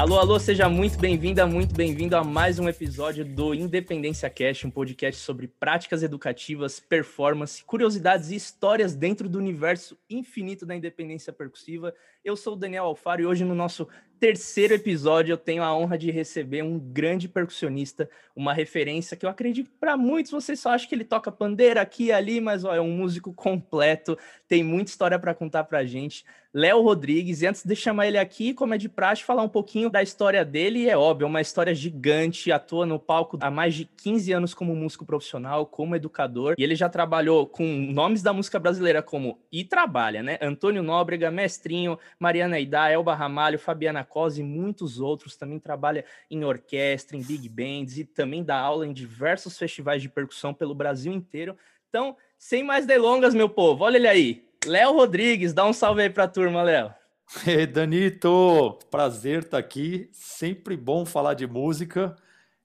Alô, alô, seja muito bem-vinda, muito bem-vindo a mais um episódio do Independência Cast, um podcast sobre práticas educativas, performance, curiosidades e histórias dentro do universo infinito da independência percussiva. Eu sou o Daniel Alfaro e hoje no nosso terceiro episódio eu tenho a honra de receber um grande percussionista, uma referência que eu acredito para muitos vocês só acham que ele toca pandeira aqui e ali, mas ó, é um músico completo, tem muita história para contar para gente. Léo Rodrigues, e antes de chamar ele aqui, como é de praxe, falar um pouquinho da história dele, é óbvio, é uma história gigante, atua no palco há mais de 15 anos como músico profissional, como educador, e ele já trabalhou com nomes da música brasileira como, e trabalha, né? Antônio Nóbrega, Mestrinho, Mariana Idá, Elba Ramalho, Fabiana Cosa e muitos outros, também trabalha em orquestra, em big bands, e também dá aula em diversos festivais de percussão pelo Brasil inteiro. Então, sem mais delongas, meu povo, olha ele aí, Léo Rodrigues, dá um salve aí pra turma, Léo. Ei, Danito, prazer estar tá aqui. Sempre bom falar de música.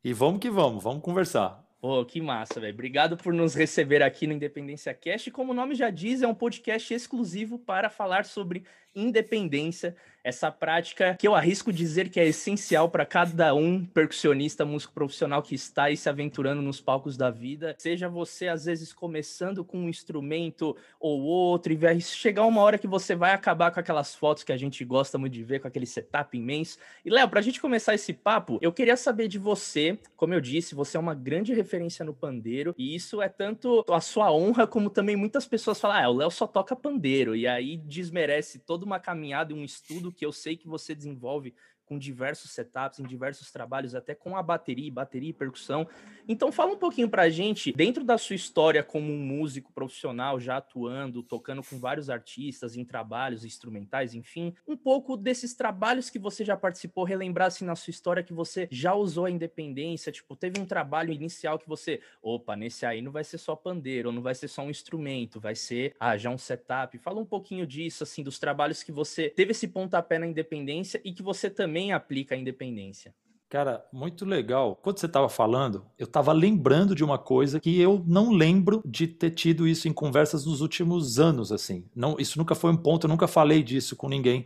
E vamos que vamos, vamos conversar. Pô, que massa, velho. Obrigado por nos receber aqui no Independência Cast. Como o nome já diz, é um podcast exclusivo para falar sobre independência essa prática que eu arrisco dizer que é essencial para cada um percussionista, músico profissional que está aí se aventurando nos palcos da vida. Seja você, às vezes, começando com um instrumento ou outro, e vai chegar uma hora que você vai acabar com aquelas fotos que a gente gosta muito de ver, com aquele setup imenso. E, Léo, para a gente começar esse papo, eu queria saber de você, como eu disse, você é uma grande referência no pandeiro, e isso é tanto a sua honra, como também muitas pessoas falam, ah, o Léo só toca pandeiro, e aí desmerece toda uma caminhada e um estudo que eu sei que você desenvolve com diversos setups, em diversos trabalhos, até com a bateria, bateria e percussão. Então fala um pouquinho pra gente, dentro da sua história como um músico profissional, já atuando, tocando com vários artistas em trabalhos instrumentais, enfim, um pouco desses trabalhos que você já participou, relembrar assim na sua história que você já usou a independência, tipo, teve um trabalho inicial que você, opa, nesse aí não vai ser só pandeiro, não vai ser só um instrumento, vai ser, ah, já um setup. Fala um pouquinho disso, assim, dos trabalhos que você teve esse pontapé na independência e que você também também aplica a independência. Cara, muito legal. Quando você estava falando, eu estava lembrando de uma coisa que eu não lembro de ter tido isso em conversas nos últimos anos, assim. Não, isso nunca foi um ponto, eu nunca falei disso com ninguém.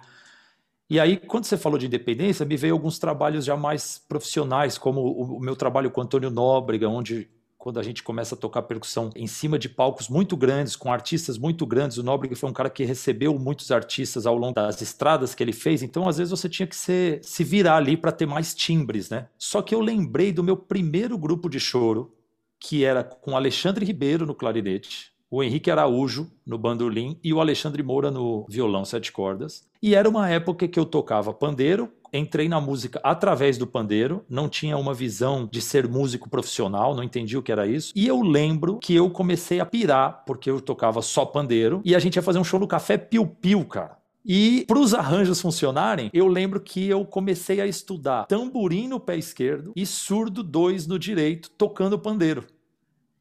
E aí, quando você falou de independência, me veio alguns trabalhos já mais profissionais, como o, meu trabalho com Antônio Nóbrega, onde quando a gente começa a tocar percussão em cima de palcos muito grandes, com artistas muito grandes. O Nóbrega foi um cara que recebeu muitos artistas ao longo das estradas que ele fez, então às vezes você tinha que ser, se virar ali para ter mais timbres, né? Só que eu lembrei do meu primeiro grupo de choro, que era com Alexandre Ribeiro no clarinete, o Henrique Araújo no bandolim e o Alexandre Moura no violão sete cordas. E era uma época que eu tocava pandeiro, entrei na música através do pandeiro, não tinha uma visão de ser músico profissional, não entendi o que era isso. E eu lembro que eu comecei a pirar, porque eu tocava só pandeiro, e a gente ia fazer um show no Café Piu Piu, cara. E para os arranjos funcionarem, eu lembro que eu comecei a estudar tamborim no pé esquerdo e surdo dois no direito, tocando pandeiro.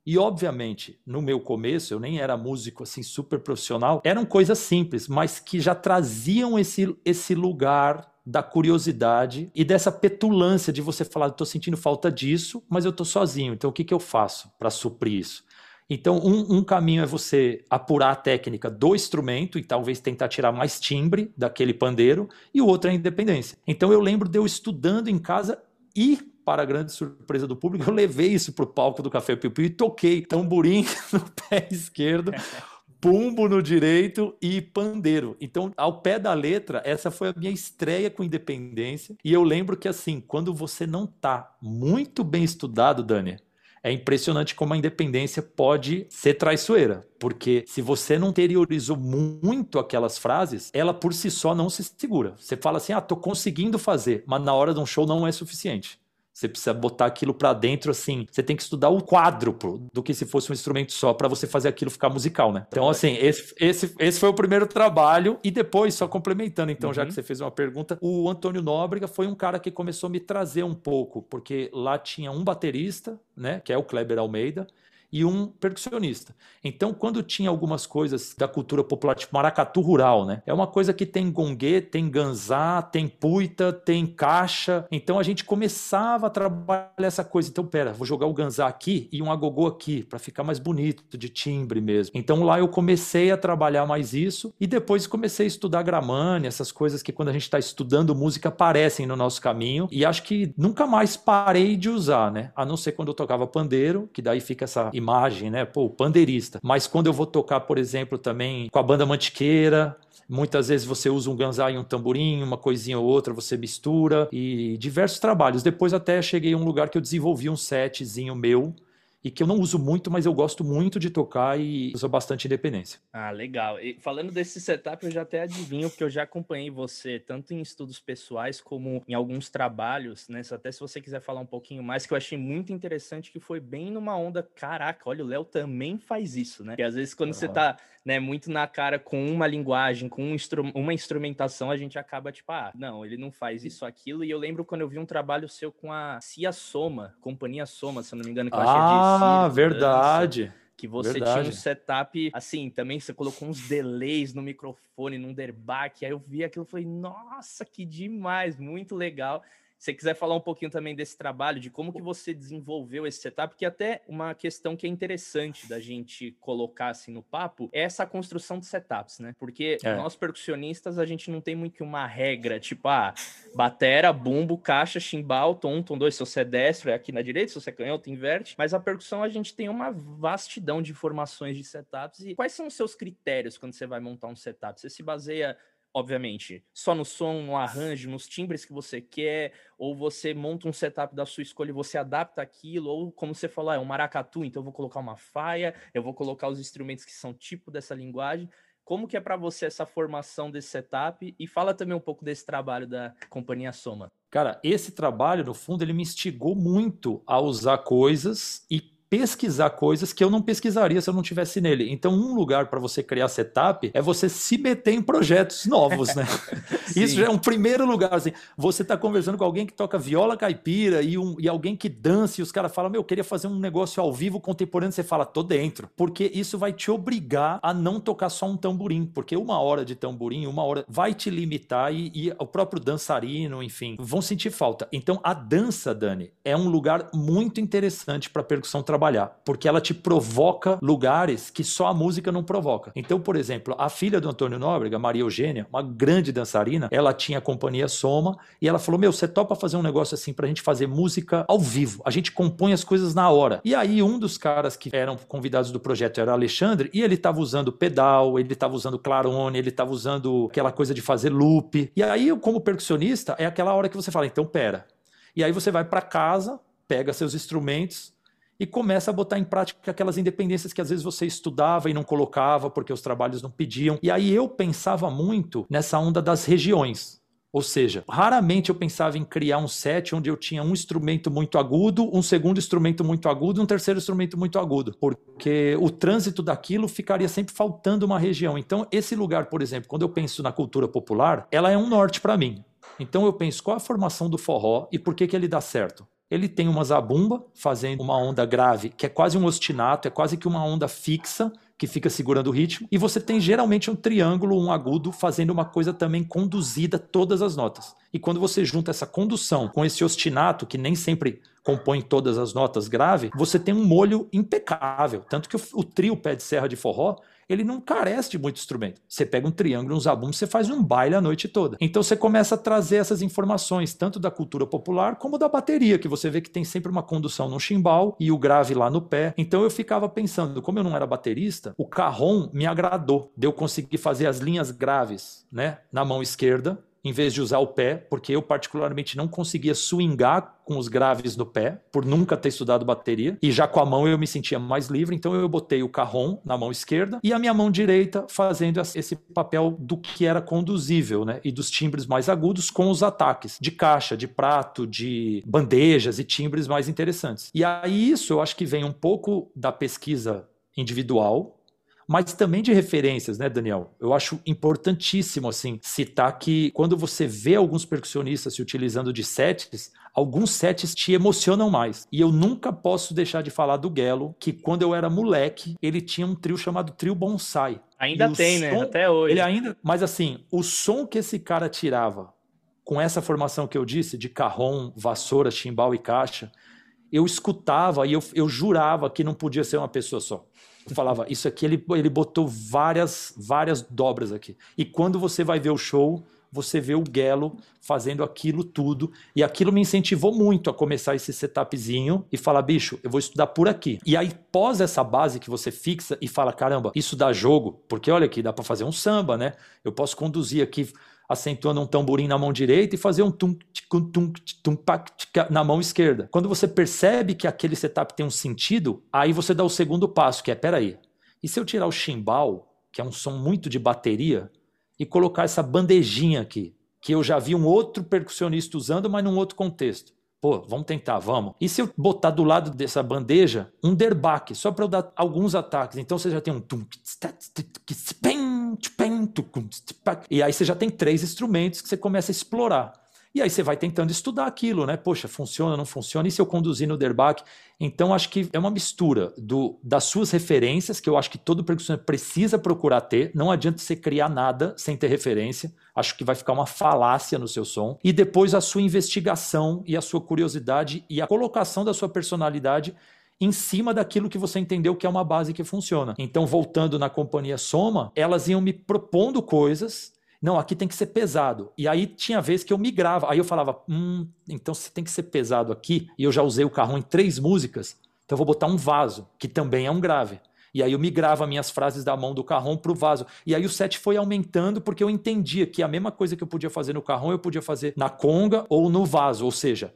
E obviamente, no meu começo, eu nem era músico assim super profissional, eram coisas simples, mas que já traziam esse, esse lugar da curiosidade e dessa petulância de você falar, estou sentindo falta disso, mas eu estou sozinho, então o que, que eu faço para suprir isso? Então, um, um, caminho é você apurar a técnica do instrumento e talvez tentar tirar mais timbre daquele pandeiro, e o outro é a independência. Então, eu lembro de eu estudando em casa e, para a grande surpresa do público, eu levei isso para o palco do Café Piu Piu e toquei tamborim no pé esquerdo Pumbo no direito e pandeiro. Então, ao pé da letra, essa foi a minha estreia com independência. E eu lembro que, assim, quando você não tá muito bem estudado, Dani, é impressionante como a independência pode ser traiçoeira. Porque se você não interiorizou muito aquelas frases, ela por si só não se segura. Você fala assim, ah, tô conseguindo fazer, mas na hora de um show não é suficiente. Você precisa botar aquilo para dentro, assim. Você tem que estudar o quádruplo do que se fosse um instrumento só para você fazer aquilo ficar musical, né? Então, assim, esse, esse, esse foi o primeiro trabalho. E depois, só complementando, então, uhum. já que você fez uma pergunta, o Antônio Nóbrega foi um cara que começou a me trazer um pouco, porque lá tinha um baterista, né? Que é o Kleber Almeida e um percussionista. Então, quando tinha algumas coisas da cultura popular, tipo maracatu rural, né? É uma coisa que tem gongue, tem ganzá, tem puita, tem caixa. Então a gente começava a trabalhar essa coisa. Então, pera, vou jogar o ganzá aqui e um agogô aqui para ficar mais bonito, de timbre mesmo. Então lá eu comecei a trabalhar mais isso e depois comecei a estudar gramânea, essas coisas que quando a gente está estudando música aparecem no nosso caminho e acho que nunca mais parei de usar, né? A não ser quando eu tocava pandeiro, que daí fica essa imagem, né? Pô, pandeirista. Mas quando eu vou tocar, por exemplo, também com a banda Mantiqueira, Muitas vezes você usa um ganzá e um tamborim, uma coisinha ou outra, você mistura e diversos trabalhos. Depois até cheguei a um lugar que eu desenvolvi um setzinho meu e que eu não uso muito, mas eu gosto muito de tocar e uso bastante independência. Ah, legal. E falando desse setup, eu já até adivinho, porque eu já acompanhei você tanto em estudos pessoais como em alguns trabalhos, né? Até se você quiser falar um pouquinho mais, que eu achei muito interessante, que foi bem numa onda, caraca, olha, o Léo também faz isso, né? Que às vezes quando uhum. você tá né, muito na cara com uma linguagem, com um instru uma instrumentação, a gente acaba tipo, ah, não, ele não faz isso, aquilo. E eu lembro quando eu vi um trabalho seu com a Cia Soma, Companhia Soma, se eu não me engano, que eu achei Ah, verdade. Que você Verdade. tinha um setup, assim, também você colocou uns delays no microfone, num derback, aí eu vi aquilo e falei, nossa, que demais, muito legal você quiser falar um pouquinho também desse trabalho, de como que você desenvolveu esse setup, que até uma questão que é interessante da gente colocar assim no papo é essa construção de setups, né? Porque é. nós percussionistas, a gente não tem muito que uma regra, tipo, ah, batera, bumbo, caixa, chimbal, tom, tom dois, se você é destro é aqui na direita, se você é canhoto, inverte. Mas a percussão, a gente tem uma vastidão de informações de setups. E quais são os seus critérios quando você vai montar um setup? Você se baseia obviamente, só no som, no arranjo, nos timbres que você quer, ou você monta um setup da sua escolha e você adapta aquilo, ou como você falou, ah, é um maracatu, então eu vou colocar uma faia, eu vou colocar os instrumentos que são tipo dessa linguagem. Como que é para você essa formação desse setup? E fala também um pouco desse trabalho da companhia Soma. Cara, esse trabalho, no fundo, ele me instigou muito a usar coisas e pesquisar coisas que eu não pesquisaria se eu não tivesse nele. Então, um lugar para você criar setup é você se meter em projetos novos, né? Isso já é um primeiro lugar. Assim, você está conversando com alguém que toca viola caipira e, um, e alguém que dança e os caras falam, meu, eu queria fazer um negócio ao vivo contemporâneo. Você fala, tô dentro. Porque isso vai te obrigar a não tocar só um tamborim. Porque uma hora de tamborim, uma hora vai te limitar e, e o próprio dançarino, enfim, vão sentir falta. Então, a dança, Dani, é um lugar muito interessante para percussão trabalhar trabalhar, porque ela te provoca lugares que só a música não provoca. Então, por exemplo, a filha do Antônio Nóbrega, Maria Eugênia, uma grande dançarina, ela tinha a companhia Soma e ela falou: Meu, você topa fazer um negócio assim pra gente fazer música ao vivo? A gente compõe as coisas na hora. E aí, um dos caras que eram convidados do projeto era Alexandre e ele estava usando pedal, ele estava usando clarone, ele estava usando aquela coisa de fazer loop. E aí, como percussionista, é aquela hora que você fala: Então, pera. E aí você vai para casa, pega seus instrumentos, e começa a botar em prática aquelas independências que às vezes você estudava e não colocava porque os trabalhos não pediam. E aí eu pensava muito nessa onda das regiões. Ou seja, raramente eu pensava em criar um set onde eu tinha um instrumento muito agudo, um segundo instrumento muito agudo e um terceiro instrumento muito agudo, porque o trânsito daquilo ficaria sempre faltando uma região. Então, esse lugar, por exemplo, quando eu penso na cultura popular, ela é um norte para mim. Então eu penso qual a formação do forró e por que, que ele dá certo ele tem uma zabumba fazendo uma onda grave, que é quase um ostinato, é quase que uma onda fixa que fica segurando o ritmo, e você tem geralmente um triângulo, um agudo, fazendo uma coisa também conduzida todas as notas. E quando você junta essa condução com esse ostinato, que nem sempre compõe todas as notas grave, você tem um molho impecável. Tanto que o, trio pé de serra de forró ele não carece de muito instrumento. Você pega um triângulo, um zabum, você faz um baile a noite toda. Então você começa a trazer essas informações, tanto da cultura popular como da bateria, que você vê que tem sempre uma condução no chimbal e o grave lá no pé. Então eu ficava pensando, como eu não era baterista, o carrom me agradou, de eu conseguir fazer as linhas graves, né, na mão esquerda, em vez de usar o pé, porque eu particularmente não conseguia swingar com os graves no pé, por nunca ter estudado bateria, e já com a mão eu me sentia mais livre, então eu botei o carrom na mão esquerda e a minha mão direita fazendo esse papel do que era conduzível, né? E dos timbres mais agudos com os ataques de caixa, de prato, de bandejas e timbres mais interessantes. E aí isso eu acho que vem um pouco da pesquisa individual, mas também de referências, né, Daniel? Eu acho importantíssimo, assim, citar que quando você vê alguns percussionistas se utilizando de sets, alguns sets te emocionam mais. E eu nunca posso deixar de falar do Gelo, que quando eu era moleque, ele tinha um trio chamado Trio Bonsai. Ainda tem, né? Até hoje. Ele ainda, mas assim, o som que esse cara tirava com essa formação que eu disse de carrom, vassoura, chimbal e caixa, eu escutava e eu, eu jurava que não podia ser uma pessoa só. Eu falava, isso aqui ele, ele botou várias, várias dobras aqui. E quando você vai ver o show, você vê o Gelo fazendo aquilo tudo. E aquilo me incentivou muito a começar esse setupzinho e falar, bicho, eu vou estudar por aqui. E aí, pós essa base que você fixa e fala, caramba, isso dá jogo, porque olha aqui, dá para fazer um samba, né? Eu posso conduzir aqui acentuando um tamborim na mão direita e fazer um tum, tum, tum, tum na mão esquerda. Quando você percebe que aquele setup tem um sentido, aí você dá o segundo passo, que é, peraí, e se eu tirar o chimbal, que é um som muito de bateria, e colocar essa bandejinha aqui, que eu já vi um outro percussionista usando, mas num outro contexto. Pô, vamos tentar, vamos. E se eu botar do lado dessa bandeja um derbaque, só para eu dar alguns ataques? Então você já tem um. E aí você já tem três instrumentos que você começa a explorar. E aí você vai tentando estudar aquilo, né? Poxa, funciona, não funciona? E se eu conduzir no Derbach? Então acho que é uma mistura do, das suas referências, que eu acho que todo percussionista precisa procurar ter. Não adianta você criar nada sem ter referência. Acho que vai ficar uma falácia no seu som. E depois a sua investigação e a sua curiosidade e a colocação da sua personalidade em cima daquilo que você entendeu que é uma base que funciona. Então, voltando na companhia Soma, elas iam me propondo coisas não, aqui tem que ser pesado. E aí tinha vez que eu migrava. Aí eu falava, hum, então se tem que ser pesado aqui, e eu já usei o carrão em três músicas, então eu vou botar um vaso, que também é um grave. E aí eu migrava minhas frases da mão do carrão para o vaso. E aí o set foi aumentando porque eu entendia que a mesma coisa que eu podia fazer no carrão, eu podia fazer na conga ou no vaso. Ou seja,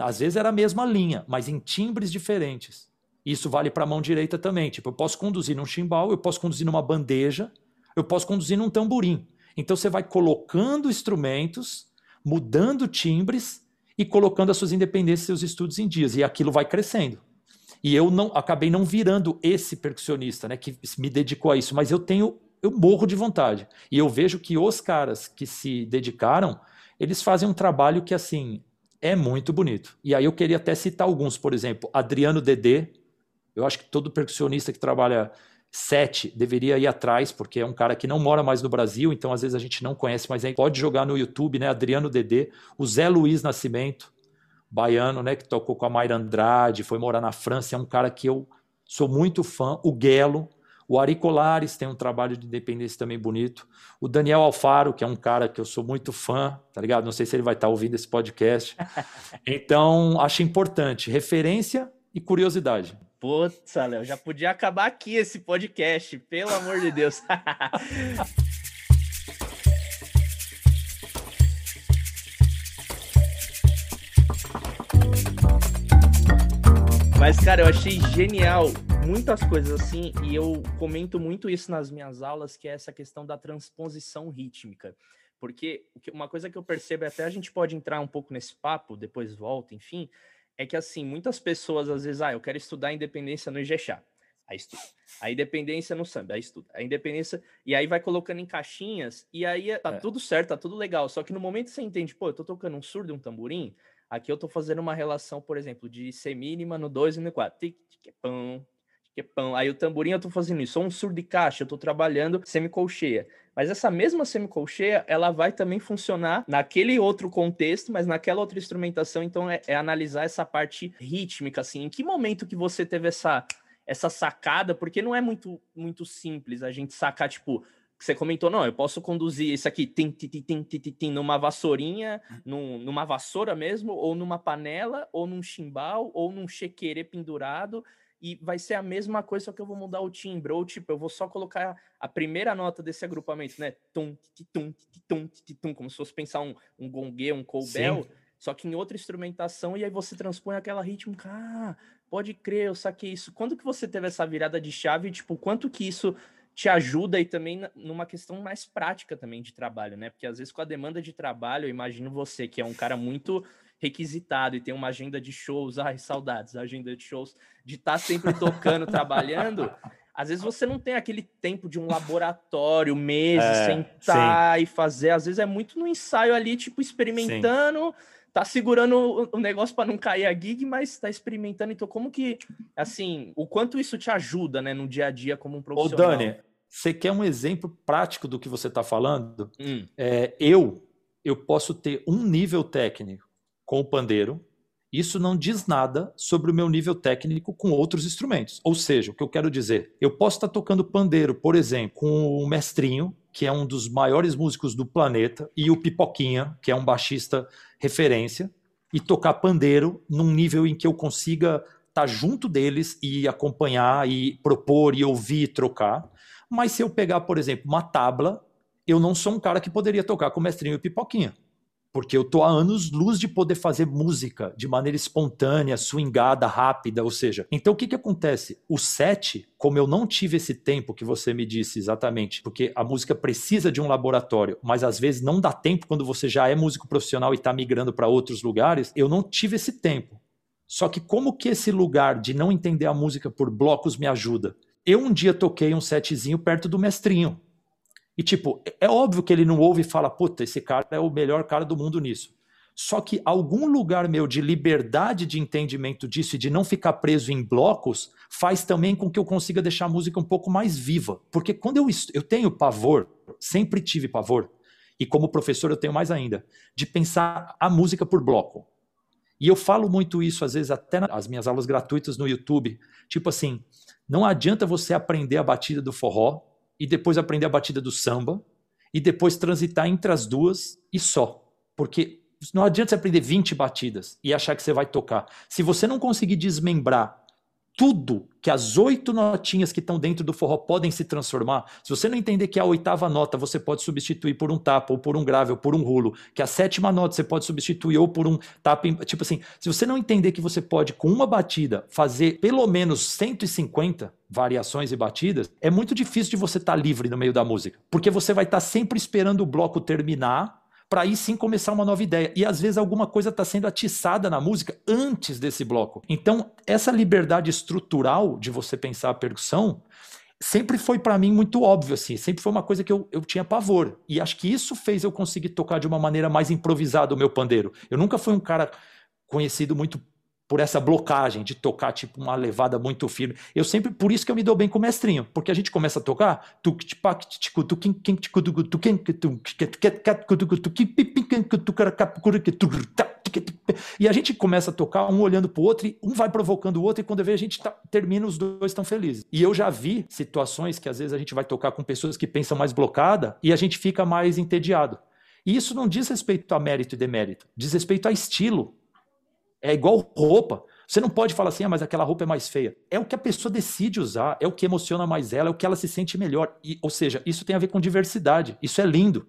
às vezes era a mesma linha, mas em timbres diferentes. Isso vale para a mão direita também. Tipo, eu posso conduzir num chimbal, eu posso conduzir numa bandeja, eu posso conduzir num tamborim. Então você vai colocando instrumentos, mudando timbres e colocando as suas independências e seus estudos em dias. E aquilo vai crescendo. E eu não acabei não virando esse percussionista, né, que me dedicou a isso, mas eu tenho eu morro de vontade. E eu vejo que os caras que se dedicaram, eles fazem um trabalho que assim é muito bonito. E aí eu queria até citar alguns, por exemplo, Adriano Dedê. Eu acho que todo percussionista que trabalha Sete deveria ir atrás, porque é um cara que não mora mais no Brasil, então às vezes a gente não conhece, mas aí pode jogar no YouTube, né? Adriano Dedê, o Zé Luiz Nascimento, baiano, né? Que tocou com a Mayra Andrade, foi morar na França, é um cara que eu sou muito fã. O Guelo, o Ari Colares tem um trabalho de independência também bonito. O Daniel Alfaro, que é um cara que eu sou muito fã, tá ligado? Não sei se ele vai estar ouvindo esse podcast. Então, acho importante referência e curiosidade. Putz, Léo, já podia acabar aqui esse podcast, pelo amor de Deus. Mas, cara, eu achei genial muitas coisas assim, e eu comento muito isso nas minhas aulas, que é essa questão da transposição rítmica. Porque uma coisa que eu percebo, é até a gente pode entrar um pouco nesse papo, depois volta, enfim, é que assim, muitas pessoas às vezes, ah, eu quero estudar independência no Ijexá. Aí estuda. A independência no samba, aí estuda. A independência. E aí vai colocando em caixinhas, e aí tá é. tudo certo, tá tudo legal. Só que no momento que você entende, pô, eu tô tocando um surdo e um tamborim, aqui eu tô fazendo uma relação, por exemplo, de C mínima no 2 e no 4. Pão. Aí o tamborim eu tô fazendo isso. Ou um surdo de caixa, eu tô trabalhando semicolcheia. Mas essa mesma semicolcheia, ela vai também funcionar naquele outro contexto, mas naquela outra instrumentação. Então, é, é analisar essa parte rítmica, assim. Em que momento que você teve essa, essa sacada? Porque não é muito, muito simples a gente sacar, tipo, você comentou, não, eu posso conduzir isso aqui tim, tim, tim, tim, tim, numa vassourinha, num, numa vassoura mesmo, ou numa panela, ou num chimbal, ou num chequerê pendurado, e vai ser a mesma coisa, só que eu vou mudar o timbre, ou tipo, eu vou só colocar a primeira nota desse agrupamento, né? Tum, tum, tum, tum, como se fosse pensar um, um gongue, um cowbell, só que em outra instrumentação, e aí você transpõe aquela rítmica, ah, pode crer, eu saquei isso. Quando que você teve essa virada de chave, tipo, quanto que isso te ajuda e também numa questão mais prática também de trabalho, né? Porque às vezes com a demanda de trabalho, eu imagino você que é um cara muito requisitado e tem uma agenda de shows, ai, saudades, agenda de shows, de estar tá sempre tocando, trabalhando, às vezes você não tem aquele tempo de um laboratório, meses, é, sentar sim. e fazer. Às vezes é muito no ensaio ali, tipo, experimentando. Sim. Tá segurando o negócio para não cair a gig, mas tá experimentando. Então, como que, assim, o quanto isso te ajuda, né, no dia a dia como um profissional? Ô, Dani, você quer um exemplo prático do que você está falando? Hum. É, eu, eu posso ter um nível técnico com o pandeiro, isso não diz nada sobre o meu nível técnico com outros instrumentos. Ou seja, o que eu quero dizer, eu posso estar tocando pandeiro, por exemplo, com o Mestrinho, que é um dos maiores músicos do planeta, e o Pipoquinha, que é um baixista referência, e tocar pandeiro num nível em que eu consiga estar junto deles e acompanhar e propor e ouvir e trocar. Mas se eu pegar, por exemplo, uma tabla, eu não sou um cara que poderia tocar com o Mestrinho e o Pipoquinha porque eu tô há anos luz de poder fazer música de maneira espontânea, swingada, rápida, ou seja, então o que que acontece? O set, como eu não tive esse tempo que você me disse exatamente, porque a música precisa de um laboratório, mas às vezes não dá tempo quando você já é músico profissional e está migrando para outros lugares, eu não tive esse tempo. Só que como que esse lugar de não entender a música por blocos me ajuda? Eu um dia toquei um setzinho perto do mestrinho, e, tipo, é óbvio que ele não ouve e fala, puta, esse cara é o melhor cara do mundo nisso. Só que algum lugar meu de liberdade de entendimento disso e de não ficar preso em blocos faz também com que eu consiga deixar a música um pouco mais viva. Porque quando eu, eu tenho pavor, sempre tive pavor, e como professor eu tenho mais ainda, de pensar a música por bloco. E eu falo muito isso, às vezes, até nas minhas aulas gratuitas no YouTube. Tipo assim, não adianta você aprender a batida do forró e depois aprender a batida do samba e depois transitar entre as duas e só. Porque não adianta você aprender 20 batidas e achar que você vai tocar. Se você não conseguir desmembrar tudo que as oito notinhas que estão dentro do forró podem se transformar. Se você não entender que a oitava nota você pode substituir por um tapa, ou por um grave, ou por um rulo, que a sétima nota você pode substituir ou por um tapa. Tipo assim, se você não entender que você pode, com uma batida, fazer pelo menos 150 variações e batidas, é muito difícil de você estar tá livre no meio da música. Porque você vai estar tá sempre esperando o bloco terminar para aí sim começar uma nova ideia. E às vezes alguma coisa está sendo atiçada na música antes desse bloco. Então, essa liberdade estrutural de você pensar a percussão sempre foi para mim muito óbvio, assim, sempre foi uma coisa que eu, eu tinha pavor. E acho que isso fez eu conseguir tocar de uma maneira mais improvisada o meu pandeiro. Eu nunca fui um cara conhecido muito por essa blocagem de tocar tipo uma levada muito firme. Eu sempre, por isso que eu me dou bem com o mestrinho, porque a gente começa a tocar e a gente começa a tocar um olhando para o outro e um vai provocando o outro e quando vê a gente tá, termina os dois tão felizes. E eu já vi situações que às vezes a gente vai tocar com pessoas que pensam mais blocada e a gente fica mais entediado. E isso não diz respeito a mérito e demérito, diz respeito a estilo. É igual roupa. Você não pode falar assim, ah, mas aquela roupa é mais feia. É o que a pessoa decide usar, é o que emociona mais ela, é o que ela se sente melhor. E, ou seja, isso tem a ver com diversidade. Isso é lindo.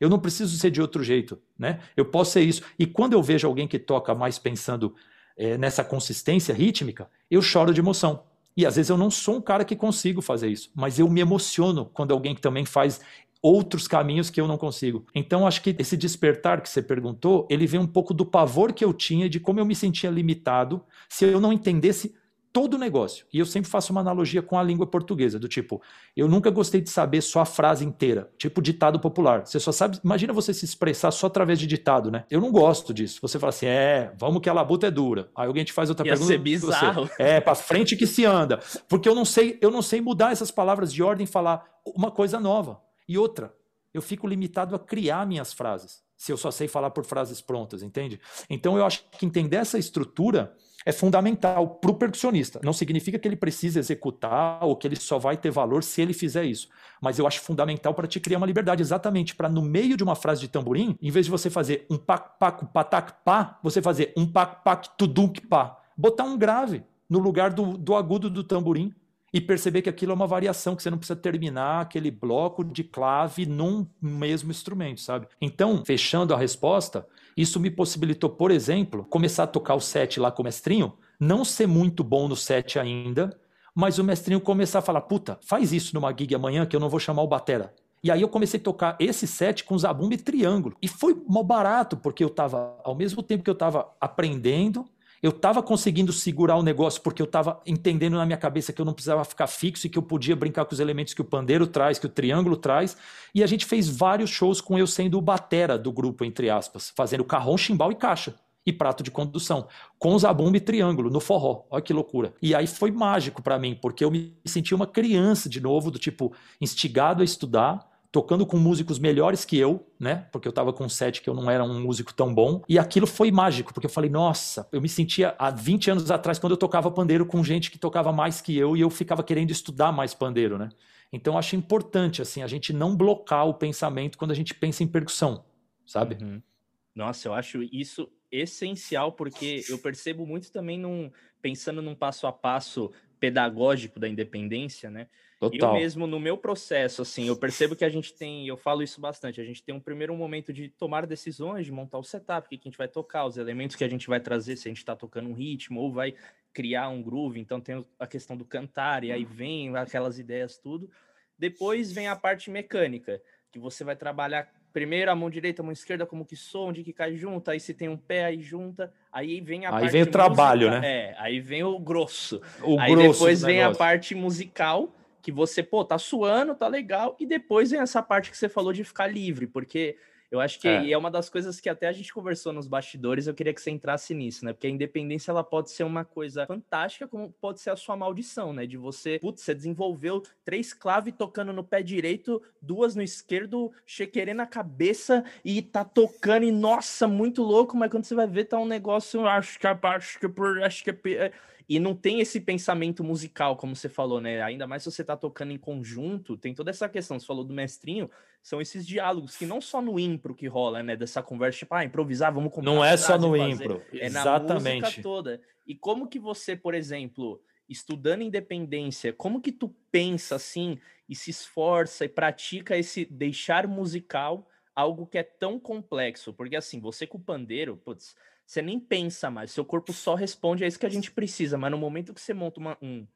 Eu não preciso ser de outro jeito, né? Eu posso ser isso. E quando eu vejo alguém que toca mais pensando é, nessa consistência rítmica, eu choro de emoção. E às vezes eu não sou um cara que consigo fazer isso, mas eu me emociono quando alguém também faz outros caminhos que eu não consigo. Então, acho que esse despertar que você perguntou, ele vem um pouco do pavor que eu tinha de como eu me sentia limitado se eu não entendesse todo o negócio. E eu sempre faço uma analogia com a língua portuguesa, do tipo, eu nunca gostei de saber só a frase inteira, tipo ditado popular. Você só sabe, imagina você se expressar só através de ditado, né? Eu não gosto disso. Você fala assim, é, vamos que a labuta é dura. Aí alguém te faz outra Ia pergunta. Ser bizarro. Você, é, para frente que se anda. Porque eu não sei, eu não sei mudar essas palavras de ordem e falar uma coisa nova. E outra, eu fico limitado a criar minhas frases, se eu só sei falar por frases prontas, entende? Então eu acho que entender essa estrutura é fundamental para o percussionista. Não significa que ele precisa executar ou que ele só vai ter valor se ele fizer isso. Mas eu acho fundamental para te criar uma liberdade, exatamente para no meio de uma frase de tamborim, em vez de você fazer um pac pac patac pá, você fazer um pac pac tudunk pá. Botar um grave no lugar do, do agudo do tamborim e perceber que aquilo é uma variação, que você não precisa terminar aquele bloco de clave num mesmo instrumento, sabe? Então, fechando a resposta, isso me possibilitou, por exemplo, começar a tocar o set lá com o mestrinho, não ser muito bom no set ainda, mas o mestrinho começar a falar: puta, faz isso numa gig amanhã que eu não vou chamar o Batera. E aí eu comecei a tocar esse set com zabumba e triângulo. E foi mal barato, porque eu estava, ao mesmo tempo que eu estava aprendendo, eu estava conseguindo segurar o negócio porque eu estava entendendo na minha cabeça que eu não precisava ficar fixo e que eu podia brincar com os elementos que o pandeiro traz, que o triângulo traz. E a gente fez vários shows com eu sendo o batera do grupo, entre aspas, fazendo carrom, chimbal e caixa. E prato de condução, com zabumba e triângulo, no forró. Olha que loucura. E aí foi mágico para mim, porque eu me senti uma criança de novo, do tipo, instigado a estudar, tocando com músicos melhores que eu, né? Porque eu estava com um set que eu não era um músico tão bom. E aquilo foi mágico, porque eu falei, nossa, eu me sentia há 20 anos atrás quando eu tocava pandeiro com gente que tocava mais que eu e eu ficava querendo estudar mais pandeiro, né? Então acho importante assim a gente não blocar o pensamento quando a gente pensa em percussão, sabe? Uhum. Nossa, eu acho isso essencial porque eu percebo muito também num pensando num passo a passo pedagógico da independência, né? Total. Eu mesmo, no meu processo, assim, eu percebo que a gente tem, eu falo isso bastante, a gente tem um primeiro momento de tomar decisões, de montar o setup, o que a gente vai tocar, os elementos que a gente vai trazer, se a gente está tocando um ritmo ou vai criar um groove, então tem a questão do cantar, e aí vem aquelas ideias, tudo. Depois vem a parte mecânica, que você vai trabalhar primeiro a mão direita, a mão esquerda, como que som, onde que cai junto, aí se tem um pé, aí junta, aí vem a aí parte vem o trabalho, né? É, aí vem o grosso. O aí grosso depois vem negócio. a parte musical, que você, pô, tá suando, tá legal, e depois vem essa parte que você falou de ficar livre, porque eu acho que é. é uma das coisas que até a gente conversou nos bastidores, eu queria que você entrasse nisso, né? Porque a independência ela pode ser uma coisa fantástica, como pode ser a sua maldição, né? De você, putz, você desenvolveu três claves tocando no pé direito, duas no esquerdo, chequerê na cabeça e tá tocando, e nossa, muito louco, mas quando você vai ver, tá um negócio, acho que acho que por, acho que é e não tem esse pensamento musical, como você falou, né? Ainda mais se você tá tocando em conjunto, tem toda essa questão. Você falou do mestrinho, são esses diálogos que não só no impro que rola, né? Dessa conversa, tipo, ah, improvisar, vamos comprar. Não é só no impro, é exatamente. na música toda. E como que você, por exemplo, estudando independência, como que tu pensa assim e se esforça e pratica esse deixar musical algo que é tão complexo? Porque assim, você com o pandeiro, putz, você nem pensa mais, seu corpo só responde a isso que a gente precisa, mas no momento que você monta uma, um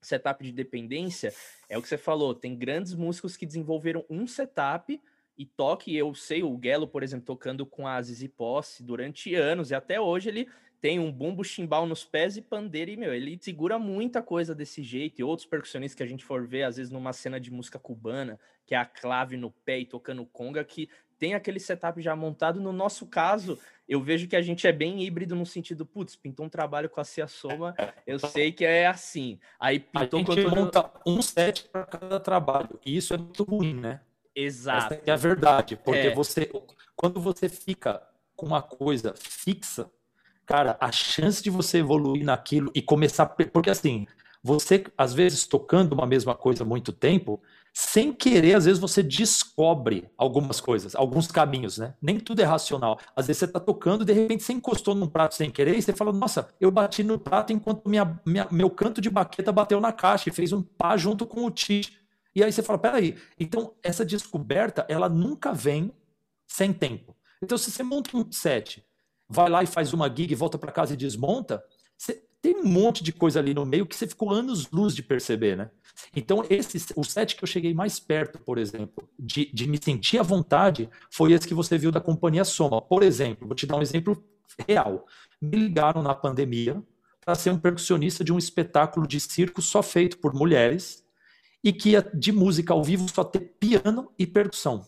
setup de dependência, é o que você falou, tem grandes músicos que desenvolveram um setup e toque, eu sei, o Gelo, por exemplo, tocando com a Zizi Posse durante anos, e até hoje ele tem um bumbo chimbal nos pés e pandeira, e, meu, ele segura muita coisa desse jeito, e outros percussionistas que a gente for ver, às vezes, numa cena de música cubana, que é a clave no pé e tocando conga, que tem aquele setup já montado. No nosso caso, eu vejo que a gente é bem híbrido no sentido, putz, pintou um trabalho com a Cia Soma, eu sei que é assim. Aí pintou a gente monta um set para cada trabalho, e isso é muito ruim, né? Exato. Essa é a verdade, porque é. você, quando você fica com uma coisa fixa, cara, a chance de você evoluir naquilo e começar, porque assim, você às vezes tocando uma mesma coisa há muito tempo, sem querer, às vezes você descobre algumas coisas, alguns caminhos, né? Nem tudo é racional. Às vezes você está tocando, de repente você encostou num prato sem querer e você fala, nossa, eu bati no prato enquanto minha, minha, meu canto de baqueta bateu na caixa e fez um pá junto com o ti. E aí você fala, peraí, então essa descoberta, ela nunca vem sem tempo. Então se você monta um set, vai lá e faz uma gig, volta para casa e desmonta, você, tem um monte de coisa ali no meio que você ficou anos luz de perceber, né? Então, esse, o set que eu cheguei mais perto, por exemplo, de, de me sentir à vontade, foi esse que você viu da Companhia Soma. Por exemplo, vou te dar um exemplo real. Me ligaram na pandemia para ser um percussionista de um espetáculo de circo só feito por mulheres e que ia de música ao vivo só ter piano e percussão.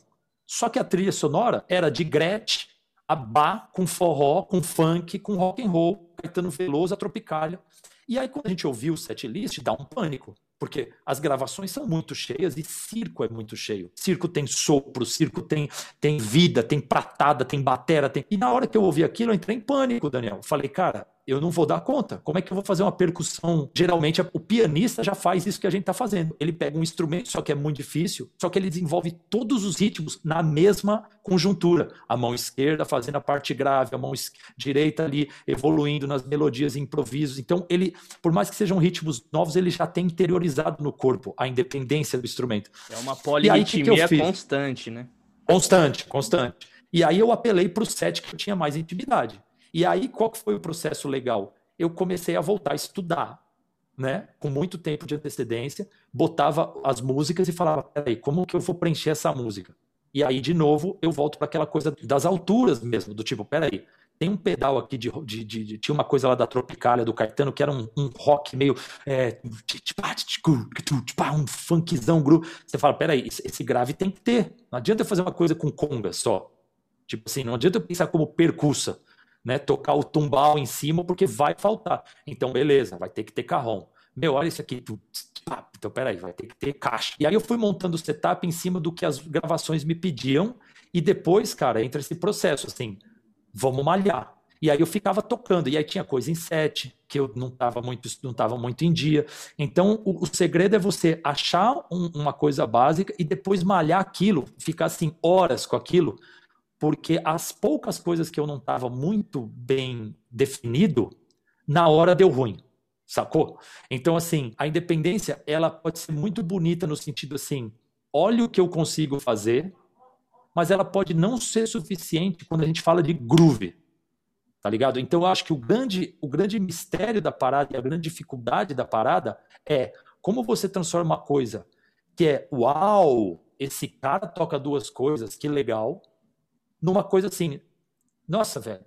Só que a trilha sonora era de Gretchen, a bar com forró, com funk, com rock and roll, Caetano Veloso, a Tropicália. E aí quando a gente ouviu o setlist, dá um pânico. Porque as gravações são muito cheias e circo é muito cheio. Circo tem sopro, circo tem, tem vida, tem pratada, tem batera. Tem... E na hora que eu ouvi aquilo, eu entrei em pânico, Daniel. Falei, cara, eu não vou dar conta. Como é que eu vou fazer uma percussão? Geralmente o pianista já faz isso que a gente está fazendo. Ele pega um instrumento, só que é muito difícil, só que ele desenvolve todos os ritmos na mesma conjuntura. A mão esquerda fazendo a parte grave, a mão direita ali evoluindo nas melodias e improvisos. Então ele, por mais que sejam ritmos novos, ele já tem interiorizado no corpo a independência do instrumento. É uma polirritmia constante, né? Constante, constante. E aí eu apelei para o set que eu tinha mais intimidade. E aí, qual que foi o processo legal? Eu comecei a voltar a estudar, né? Com muito tempo de antecedência, botava as músicas e falava, peraí, como que eu vou preencher essa música? E aí, de novo, eu volto para aquela coisa das alturas mesmo, do tipo, peraí, tem um pedal aqui de, de, de, de, Tinha uma coisa lá da Tropicália do Caetano que era um, um rock meio. É, um funkzão groove. Você fala: peraí, esse grave tem que ter. Não adianta eu fazer uma coisa com conga só. Tipo assim, não adianta eu pensar como percussa, né? Tocar o tumbal em cima, porque vai faltar. Então, beleza, vai ter que ter carrão. Meu, olha isso aqui. Então, peraí, vai ter que ter caixa. E aí eu fui montando o setup em cima do que as gravações me pediam. E depois, cara, entra esse processo, assim vamos malhar. E aí eu ficava tocando, e aí tinha coisa em sete, que eu não estava muito, não tava muito em dia. Então, o, o segredo é você achar um, uma coisa básica e depois malhar aquilo, ficar assim horas com aquilo, porque as poucas coisas que eu não estava muito bem definido, na hora deu ruim, sacou? Então, assim, a independência, ela pode ser muito bonita no sentido assim, olha o que eu consigo fazer, mas ela pode não ser suficiente quando a gente fala de groove. Tá ligado? Então eu acho que o grande, o grande mistério da parada e a grande dificuldade da parada é como você transforma uma coisa que é uau, esse cara toca duas coisas, que legal, numa coisa assim, nossa, velho,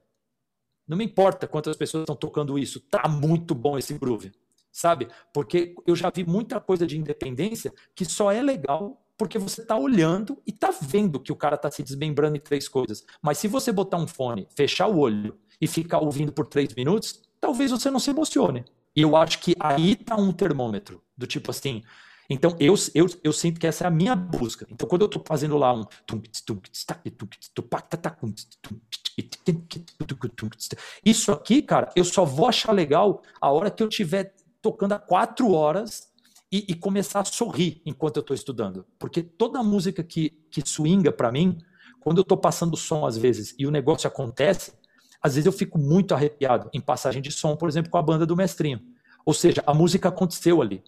não me importa quantas pessoas estão tocando isso, tá muito bom esse groove, sabe? Porque eu já vi muita coisa de independência que só é legal porque você está olhando e está vendo que o cara está se desmembrando em três coisas. Mas se você botar um fone, fechar o olho e ficar ouvindo por três minutos, talvez você não se emocione. E eu acho que aí está um termômetro, do tipo assim. Então eu, eu, eu sinto que essa é a minha busca. Então quando eu estou fazendo lá um. Isso aqui, cara, eu só vou achar legal a hora que eu estiver tocando há quatro horas e, e começar a sorrir enquanto eu estou estudando. Porque toda música que, que swinga para mim, quando eu estou passando som às vezes e o negócio acontece, às vezes eu fico muito arrepiado em passagem de som, por exemplo, com a banda do Mestrinho. Ou seja, a música aconteceu ali.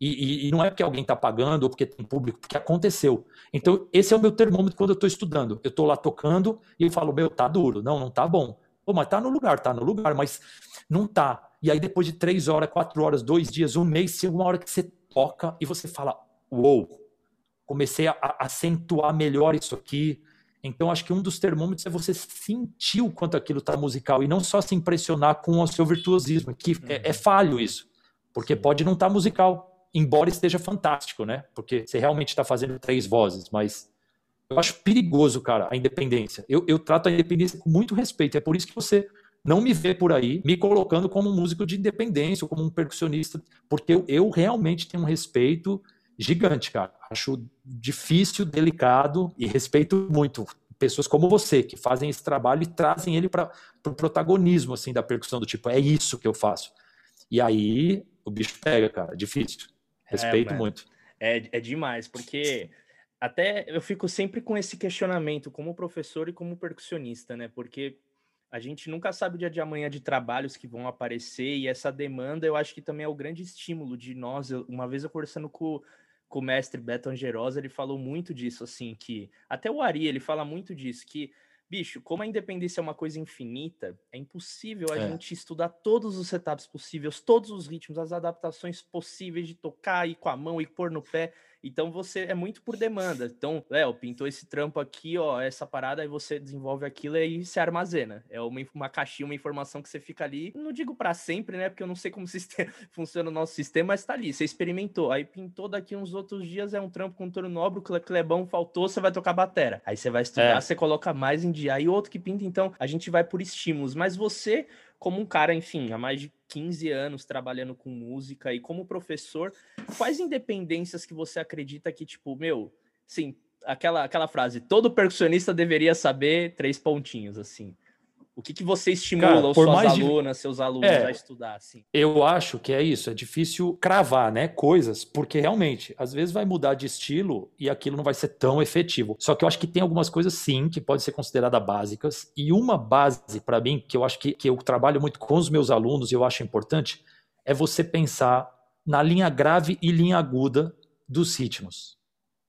E, e, e não é porque alguém está pagando ou porque tem público, porque aconteceu. Então, esse é o meu termômetro quando eu estou estudando. Eu estou lá tocando e eu falo, meu, tá duro. Não, não tá bom. Pô, mas tá no lugar, tá no lugar, mas não tá. E aí, depois de três horas, quatro horas, dois dias, um mês, chega uma hora que você toca e você fala: Uou, comecei a, a acentuar melhor isso aqui. Então, acho que um dos termômetros é você sentir o quanto aquilo está musical e não só se impressionar com o seu virtuosismo, que uhum. é, é, falho isso, porque pode não estar tá musical, embora esteja fantástico, né? Porque você realmente está fazendo três vozes, mas eu acho perigoso, cara, a independência. Eu, eu trato a independência com muito respeito, é por isso que você não me vê por aí me colocando como um músico de independência ou como um percussionista, porque eu, eu realmente tenho um respeito gigante, cara. Acho difícil, delicado e respeito muito pessoas como você que fazem esse trabalho e trazem ele para o pro protagonismo assim da percussão do tipo é isso que eu faço. E aí o bicho pega, cara. Difícil. Respeito é, muito. É, é demais, porque até eu fico sempre com esse questionamento como professor e como percussionista, né? Porque a gente nunca sabe o dia de amanhã de trabalhos que vão aparecer e essa demanda eu acho que também é o grande estímulo de nós. Eu, uma vez eu conversando com, com o mestre Beto Angerosa, ele falou muito disso, assim, que até o Ari, ele fala muito disso, que bicho, como a independência é uma coisa infinita, é impossível a é. gente estudar todos os setups possíveis, todos os ritmos, as adaptações possíveis de tocar e com a mão e pôr no pé. Então você é muito por demanda. Então, Léo, pintou esse trampo aqui, ó, essa parada, aí você desenvolve aquilo e aí se armazena. É uma, uma caixinha, uma informação que você fica ali. Não digo para sempre, né? Porque eu não sei como sistema, funciona o nosso sistema, mas tá ali. Você experimentou. Aí pintou daqui uns outros dias, é um trampo com turno nobre, o Clebão faltou, você vai tocar batera. Aí você vai estudar, é. você coloca mais em dia. Aí outro que pinta, então a gente vai por estímulos. Mas você como um cara, enfim, há mais de 15 anos trabalhando com música e como professor, quais independências que você acredita que, tipo, meu, sim, aquela, aquela frase, todo percussionista deveria saber três pontinhos, assim. O que, que você estimula Cara, os suas alunas, de... seus alunos é, a estudar assim? Eu acho que é isso, é difícil cravar, né, coisas, porque realmente, às vezes vai mudar de estilo e aquilo não vai ser tão efetivo. Só que eu acho que tem algumas coisas sim que podem ser consideradas básicas e uma base para mim que eu acho que, que eu trabalho muito com os meus alunos e eu acho importante é você pensar na linha grave e linha aguda dos ritmos.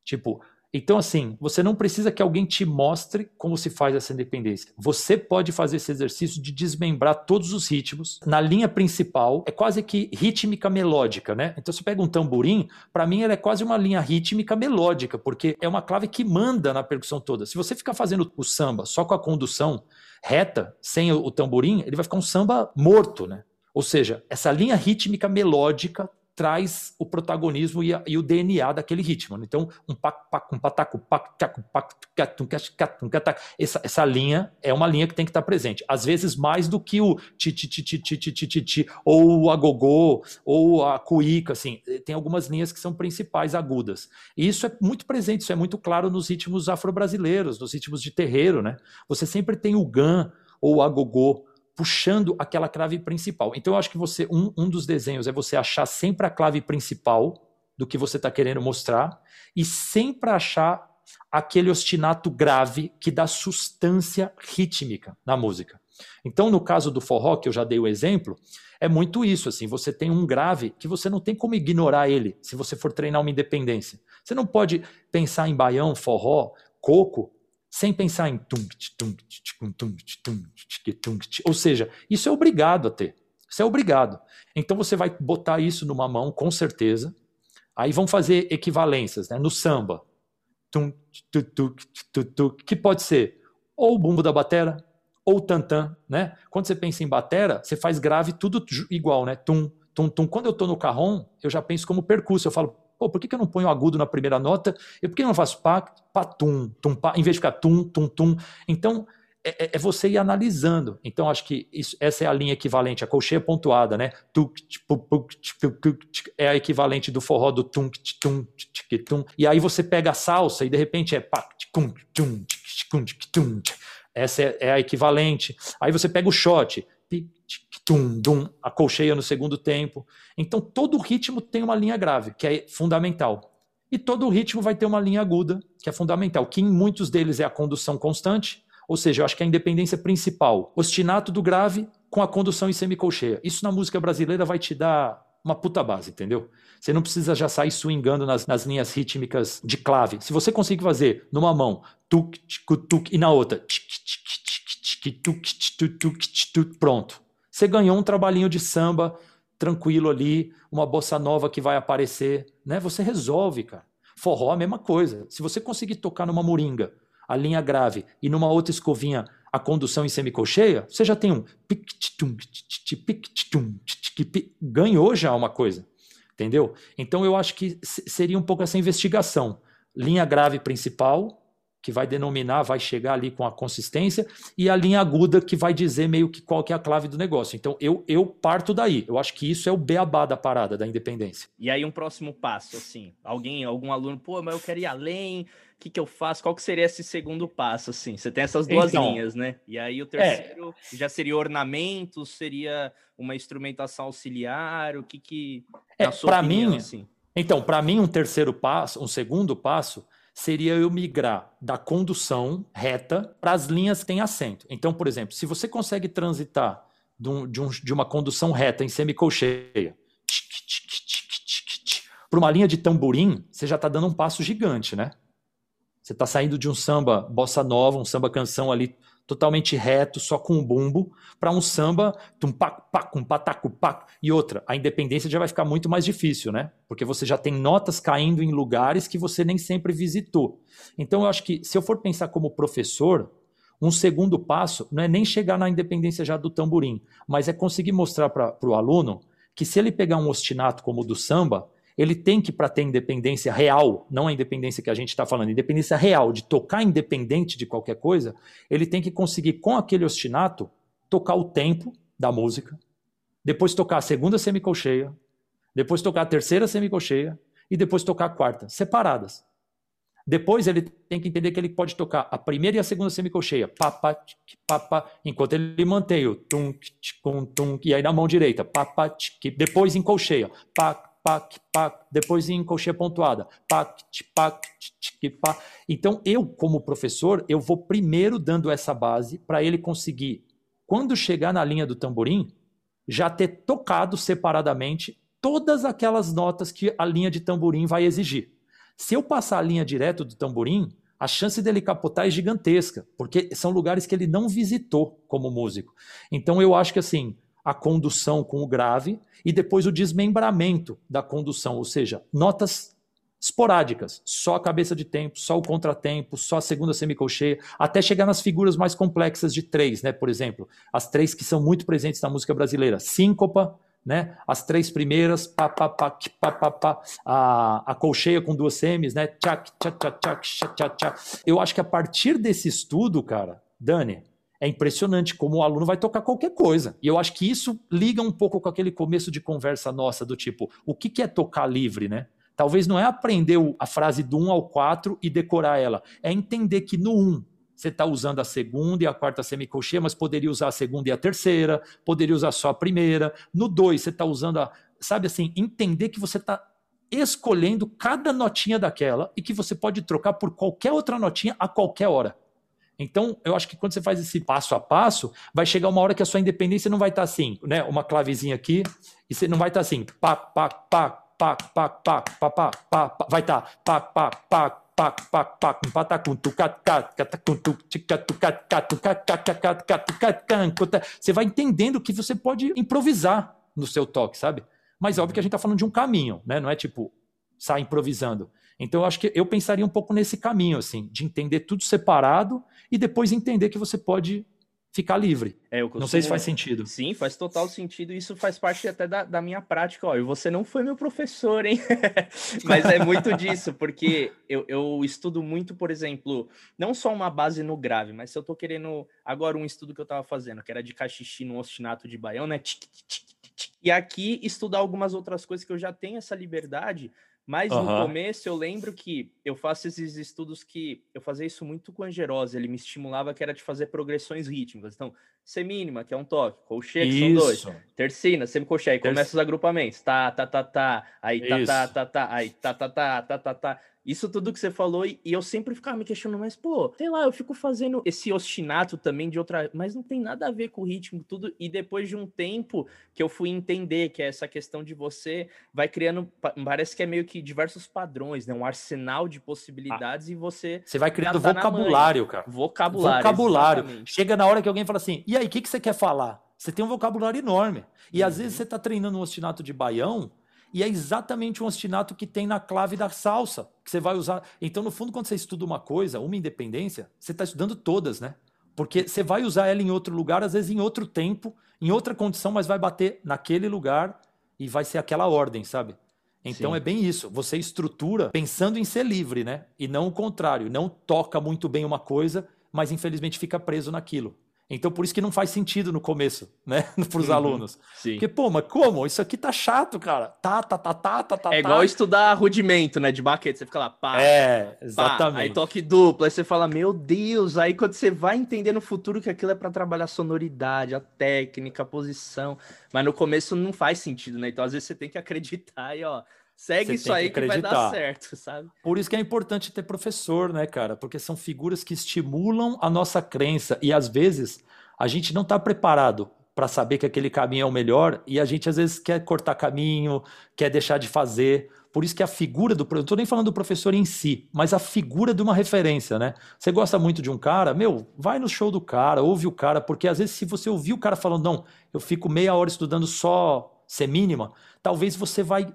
Tipo, Então, assim, você não precisa que alguém te mostre como se faz essa independência. Você pode fazer esse exercício de desmembrar todos os ritmos na linha principal. É quase que rítmica melódica, né? Então, você pega um tamborim, para mim ela é quase uma linha rítmica melódica, porque é uma clave que manda na percussão toda. Se você ficar fazendo o samba só com a condução reta, sem o tamborim, ele vai ficar um samba morto, né? Ou seja, essa linha rítmica melódica traz o protagonismo e, a, e, o DNA daquele ritmo. Né? Então, um um pataco, essa, essa linha é uma linha que tem que estar presente. Às vezes mais do que o ti, ti, ti, ti, ti, ti, ti, ti, ti ou o agogô, ou a cuíca, assim. Tem algumas linhas que são principais agudas. E isso é muito presente, isso é muito claro nos ritmos afro-brasileiros, nos ritmos de terreiro, né? Você sempre tem o gan ou o agogô, puxando aquela clave principal. Então eu acho que você um, um dos desenhos é você achar sempre a clave principal do que você está querendo mostrar e sempre achar aquele ostinato grave que dá sustância rítmica na música. Então, no caso do forró, que eu já dei o exemplo, é muito isso, assim, você tem um grave que você não tem como ignorar ele se você for treinar uma independência. Você não pode pensar em baião, forró, coco sem pensar em ou seja, isso é obrigado a ter. Isso é obrigado. Então você vai botar isso numa mão, com certeza. Aí vão fazer equivalências, né? No samba, que pode ser ou o bumbo da batera ou o tantã, né? Quando você pensa em batera, você faz grave tudo igual, né? Tum, tum, tum. Quando eu estou no carrom, eu já penso como percurso. Eu falo, Pô, por que, que eu não ponho agudo na primeira nota? E por que eu não faço pá, pá, tum, tum, pá, em vez de ficar tum, tum, tum? Então, é, é, é você ir analisando. Então, acho que isso, essa é a linha equivalente, a colcheia pontuada, né? É a equivalente do forró do tum, tum, tum. E aí você pega a salsa e de repente é pá, tum, tum, tum. Essa é, é a equivalente. Aí você pega o shot, tum, dum, a colcheia no segundo tempo. Então todo ritmo tem uma linha grave, que é fundamental. E todo ritmo vai ter uma linha aguda, que é fundamental, que em muitos deles é a condução constante, ou seja, eu acho que é a independência principal, ostinato do grave com a condução em semicolcheia. Isso na música brasileira vai te dar uma puta base, entendeu? Você não precisa já sair swingando nas, nas linhas rítmicas de clave. Se você conseguir fazer numa mão, tuk, tuk, tuk, e na outra, pronto. Você ganhou um trabalhinho de samba tranquilo ali, uma bossa nova que vai aparecer, né? Você resolve, cara. Forró a mesma coisa. Se você conseguir tocar numa moringa, a linha grave, e numa outra escovinha, a condução em semicolcheia, você já tem um ganhou já uma coisa, entendeu? Então eu acho que seria um pouco essa investigação. Linha grave principal, que vai denominar, vai chegar ali com a consistência, e a linha aguda que vai dizer meio que qual que é a clave do negócio. Então eu, eu parto daí. Eu acho que isso é o beabá da parada da independência. E aí um próximo passo, assim, alguém, algum aluno, pô, mas eu quero ir além, o que, que eu faço? Qual que seria esse segundo passo, assim? Você tem essas duas então, linhas, né? E aí o terceiro é, já seria ornamentos, seria uma instrumentação auxiliar, o que que... É, para mim, assim? Então, para mim um terceiro passo, um segundo passo seria eu migrar da condução reta para as linhas que têm assento. Então, por exemplo, se você consegue transitar de, um, de, um, de uma condução reta em semicolcheia para uma linha de tamborim, você já está dando um passo gigante, né? Você está saindo de um samba bossa nova, um samba canção ali totalmente reto, só com um bumbo, para um samba tum pac pac um pataco pac e outra. A independência já vai ficar muito mais difícil, né? Porque você já tem notas caindo em lugares que você nem sempre visitou. Então eu acho que se eu for pensar como professor, um segundo passo não é nem chegar na independência já do tamborim, mas é conseguir mostrar para o aluno que se ele pegar um ostinato como o do samba, ele tem que, para ter independência real, não a independência que a gente está falando, independência real, de tocar independente de qualquer coisa, ele tem que conseguir, com aquele ostinato, tocar o tempo da música, depois tocar a segunda semicolcheia, depois tocar a terceira semicolcheia e depois tocar a quarta, separadas. Depois ele tem que entender que ele pode tocar a primeira e a segunda semicolcheia, papa, papa, enquanto ele mantém o tum, tum, tum, e aí na mão direita, papa, depois em colcheia, pa, pac, pac, depois em colcheia pontuada, pac, pac, pá. Então, eu, como professor, eu vou primeiro dando essa base para ele conseguir, quando chegar na linha do tamborim, já ter tocado separadamente todas aquelas notas que a linha de tamborim vai exigir. Se eu passar a linha direto do tamborim, a chance dele capotar é gigantesca, porque são lugares que ele não visitou como músico. Então eu acho que assim, a condução com o grave e depois o desmembramento da condução, ou seja, notas esporádicas, só a cabeça de tempo, só o contratempo, só a segunda semicolcheia, até chegar nas figuras mais complexas de três, né? Por exemplo, as três que são muito presentes na música brasileira: síncopa, né? As três primeiras, pá, pá, pá, pá, pá, pá, a, a colcheia com duas semis, né? Tchac, tchac, tchac, tchac, tchac, tchac. Eu acho que a partir desse estudo, cara, Dani, é impressionante como o aluno vai tocar qualquer coisa. E eu acho que isso liga um pouco com aquele começo de conversa nossa, do tipo, o que, é tocar livre, né? Talvez não é aprender a frase do 1 ao 4 e decorar ela. É entender que no 1 você está usando a segunda e a quarta semicolcheia, mas poderia usar a segunda e a terceira, poderia usar só a primeira. No 2, você está usando a. Sabe assim, entender que você está escolhendo cada notinha daquela e que você pode trocar por qualquer outra notinha a qualquer hora. Então, eu acho que quando você faz esse passo a passo, vai chegar uma hora que a sua independência não vai estar tá assim, né? Uma clavezinha aqui, e você não vai estar tá assim, pá, pá, pá, pá, pá, pá, pá, pá, pá, pá, vai estar tá, pá, pá, pá, você vai entendendo que você pode improvisar no seu toque, sabe? Mas é óbvio que a gente está falando de um caminho, né? Não é tipo sai improvisando. Então eu acho que eu pensaria um pouco nesse caminho, assim, de entender tudo separado e depois entender que você pode ficar livre. É, costumo... Não sei se faz sentido. Sim, faz total sentido. Isso faz parte até da, da minha prática. Ó, e você não foi meu professor, hein? Mas é muito disso, porque eu, eu estudo muito, por exemplo, não só uma base no grave, mas se eu tô querendo. Agora, um estudo que eu tava fazendo, que era de cachixi no ostinato de baião, né? E aqui estudar algumas outras coisas que eu já tenho essa liberdade mas uhum. no começo eu lembro que eu faço esses estudos que eu fazia isso muito com o Angerose, ele me estimulava que era de fazer progressões rítmicas. Então, semínima, que é um toque, colcheia, que são dois, tercina, semicolcheia, aí começa os agrupamentos, tá, tá, tá, tá, aí tá, tá, tá, tá, aí tá, tá, tá, tá, tá, tá. Isso tudo que você falou, e, eu sempre ficava me questionando, mas, pô, sei lá, eu fico fazendo esse ostinato também de outra. Mas não tem nada a ver com o ritmo, tudo. E depois de um tempo que eu fui entender que é essa questão de você vai criando. Parece que é meio que diversos padrões, né? Um arsenal de possibilidades ah, e você. Você vai criando tá vocabulário, cara. Vocabulário. Vocabulário. Exatamente. Chega na hora que alguém fala assim, e aí, o que, que você quer falar? Você tem um vocabulário enorme. E uhum. às vezes você está treinando um ostinato de baião e é exatamente um ostinato que tem na clave da salsa, que você vai usar. Então, no fundo, quando você estuda uma coisa, uma independência, você está estudando todas, né? Porque você vai usar ela em outro lugar, às vezes em outro tempo, em outra condição, mas vai bater naquele lugar e vai ser aquela ordem, sabe? Então Sim. é bem isso. Você estrutura pensando em ser livre, né? E não o contrário. Não toca muito bem uma coisa, mas infelizmente fica preso naquilo. Então, por isso que não faz sentido no começo, né? Para os uhum, alunos. Sim. Porque, pô, mas como? Isso aqui tá chato, cara. Tá, tá, tá, tá, tá, tá. É igual tá. estudar rudimento, né? De baquete. Você fica lá, pá. É, exatamente. Pá, aí toque duplo. Aí você fala, meu Deus. Aí quando você vai entender no futuro que aquilo é para trabalhar a sonoridade, a técnica, a posição. Mas no começo não faz sentido, né? Então, às vezes você tem que acreditar e, ó. Segue isso aí que, que, vai dar certo, sabe? Por isso que é importante ter professor, né, cara? Porque são figuras que estimulam a nossa crença e às vezes a gente não está preparado para saber que aquele caminho é o melhor e a gente às vezes quer cortar caminho, quer deixar de fazer. Por isso que a figura do, não estou nem falando do professor em si, mas a figura de uma referência, né? Você gosta muito de um cara, meu, vai no show do cara, ouve o cara, porque às vezes se você ouvir o cara falando, não, eu fico meia hora estudando só ser mínima, talvez você vai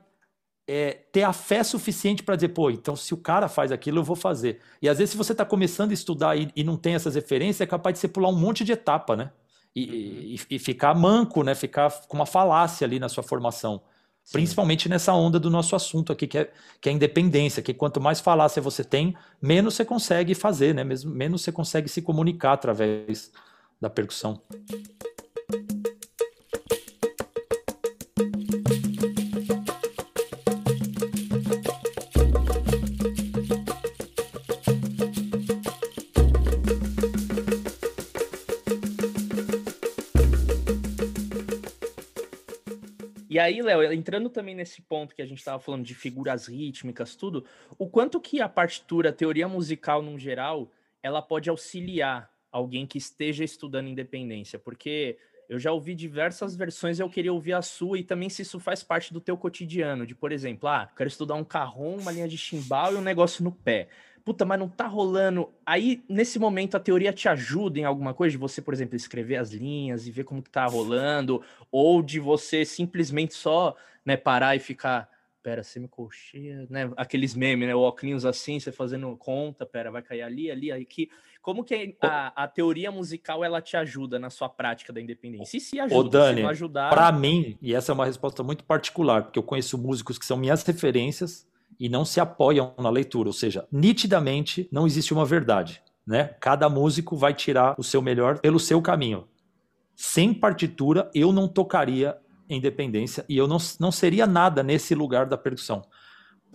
é, ter a fé suficiente para dizer, pô, então se o cara faz aquilo, eu vou fazer. E às vezes, se você está começando a estudar e, e, não tem essas referências, é capaz de você pular um monte de etapa, né? E, e, e ficar manco, né? Ficar com uma falácia ali na sua formação. Sim. Principalmente nessa onda do nosso assunto aqui, que é, que é a independência, que quanto mais falácia você tem, menos você consegue fazer, né? Mesmo, menos você consegue se comunicar através da percussão. E aí, Léo, entrando também nesse ponto que a gente estava falando de figuras rítmicas, tudo, o quanto que a partitura, a teoria musical no geral, ela pode auxiliar alguém que esteja estudando independência? Porque eu já ouvi diversas versões eu queria ouvir a sua e também se isso faz parte do teu cotidiano, de, por exemplo, ah, quero estudar um carrom, uma linha de chimbal e um negócio no pé. Puta, mas não tá rolando. Aí, nesse momento, a teoria te ajuda em alguma coisa? De você, por exemplo, escrever as linhas e ver como que tá rolando? Ou de você simplesmente só né, parar e ficar pera, semicolcheia, né? Aqueles memes, né? O óculos assim, você fazendo conta, pera, vai cair ali, ali, aqui. Como que a, a teoria musical ela te ajuda na sua prática da independência? E se ajuda, Ô, Dani, se ajudar... para mim, e essa é uma resposta muito particular, porque eu conheço músicos que são minhas referências e não se apoiam na leitura, ou seja, nitidamente não existe uma verdade, né? Cada músico vai tirar o seu melhor pelo seu caminho. Sem partitura, eu não tocaria independência e eu não, não seria nada nesse lugar da percussão.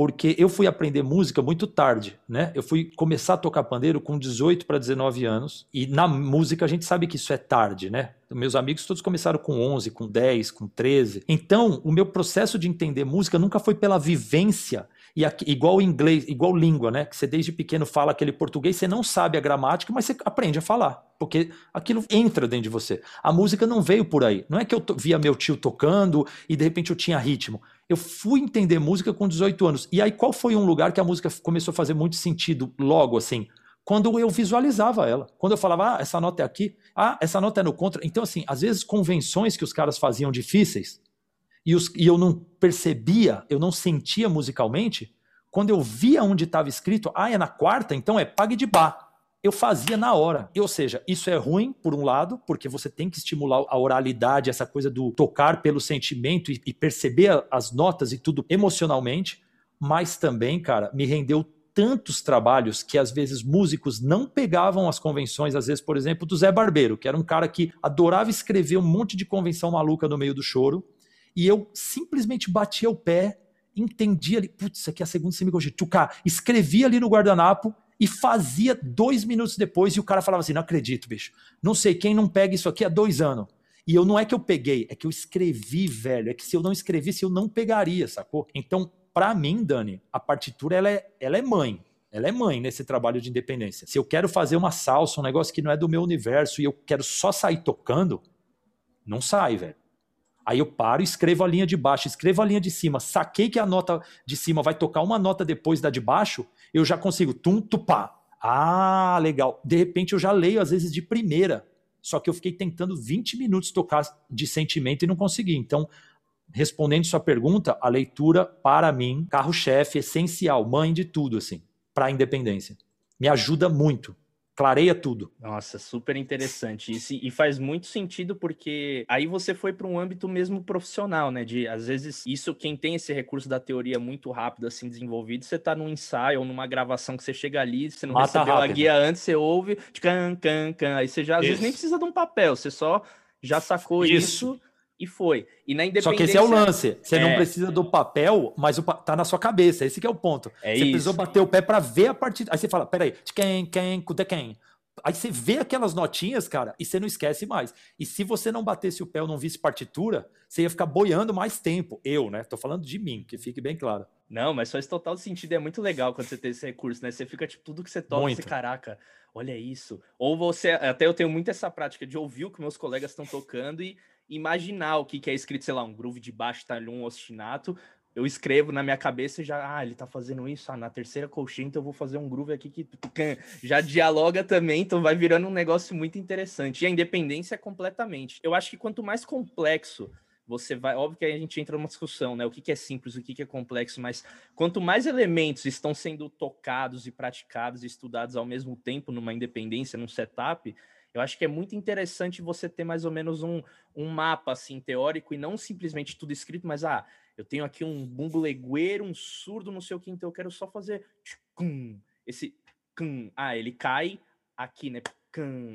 Porque eu fui aprender música muito tarde, né? Eu fui começar a tocar pandeiro com 18 para 19 anos, e na música a gente sabe que isso é tarde, né? Meus amigos todos começaram com 11, com 10, com 13. Então, o meu processo de entender música nunca foi pela vivência e aqui, igual inglês, igual língua, né? Que você desde pequeno fala aquele português, você não sabe a gramática, mas você aprende a falar, porque aquilo entra dentro de você. A música não veio por aí. Não é que eu via meu tio tocando e de repente eu tinha ritmo. Eu fui entender música com 18 anos. E aí qual foi um lugar que a música começou a fazer muito sentido logo assim? Quando eu visualizava ela. Quando eu falava, ah, essa nota é aqui, ah, essa nota é no contra. Então, assim, às vezes convenções que os caras faziam difíceis, e, os, e eu não percebia, eu não sentia musicalmente, quando eu via onde estava escrito, ah, é na quarta, então é pague de bar. Eu fazia na hora. Ou seja, isso é ruim, por um lado, porque você tem que estimular a oralidade, essa coisa do tocar pelo sentimento e, e perceber as notas e tudo emocionalmente. Mas também, cara, me rendeu tantos trabalhos que às vezes músicos não pegavam as convenções, às vezes, por exemplo, do Zé Barbeiro, que era um cara que adorava escrever um monte de convenção maluca no meio do choro e eu simplesmente batia o pé, entendia ali, putz, isso aqui é a segunda semicolcheia, tchuká, escrevia ali no guardanapo e fazia dois minutos depois e o cara falava assim, não acredito, bicho, não sei quem não pega isso aqui há dois anos. E eu não é que eu peguei, é que eu escrevi, velho. É que se eu não escrevesse, eu não pegaria, sacou? Então, para mim, Dani, a partitura ela é, ela é mãe. Ela é mãe nesse trabalho de independência. Se eu quero fazer uma salsa, um negócio que não é do meu universo e eu quero só sair tocando, não sai, velho. Aí eu paro escrevo a linha de baixo, escrevo a linha de cima, saquei que a nota de cima vai tocar uma nota depois da de baixo, eu já consigo tum, tupá. Ah, legal. De repente eu já leio às vezes de primeira, só que eu fiquei tentando 20 minutos tocar de sentimento e não consegui. Então, respondendo sua pergunta, a leitura para mim, carro-chefe essencial, mãe de tudo assim, para a independência. Me ajuda muito clareia tudo. Nossa, super interessante. E, e faz muito sentido porque aí você foi para um âmbito mesmo profissional, né? De às vezes isso quem tem esse recurso da teoria muito rápido assim desenvolvido, você tá num ensaio ou numa gravação que você chega ali, você não Mata recebeu rápido. a guia antes, você ouve, de can can can, aí você já às isso. vezes nem precisa de um papel, você só já sacou isso, isso e foi. E na independência... Só que esse é o lance. Você é... não precisa do papel, mas o pa... tá na sua cabeça. Esse que é o ponto. É você isso. precisou bater o pé para ver a partida. Aí você fala, peraí, de quem, quem, de quem? Aí você vê aquelas notinhas, cara, e você não esquece mais. E se você não batesse o pé ou não visse partitura, você ia ficar boiando mais tempo. Eu, né? Tô falando de mim, que fique bem claro. Não, mas faz total sentido. É muito legal quando você tem esse recurso, né? Você fica, tipo, tudo que você toca, muito. você, caraca, olha isso. Ou você, até eu tenho muito essa prática de ouvir o que meus colegas estão tocando e imaginar o que, que é escrito, sei lá, um groove de baixo, ali um ostinato, eu escrevo na minha cabeça já, ah, ele tá fazendo isso, ah, na terceira colchinha, então eu vou fazer um groove aqui que já dialoga também, então vai virando um negócio muito interessante. E a independência é completamente. Eu acho que quanto mais complexo você vai, óbvio que aí a gente entra numa discussão, né? O que, que é simples, o que, que é complexo, mas quanto mais elementos estão sendo tocados e praticados e estudados ao mesmo tempo numa independência, num setup, eu acho que é muito interessante você ter mais ou menos um, um mapa assim teórico e não simplesmente tudo escrito, mas ah, eu tenho aqui um bumbo legueiro, um surdo, não sei o que, então eu quero só fazer esse ah, ele cai aqui, né?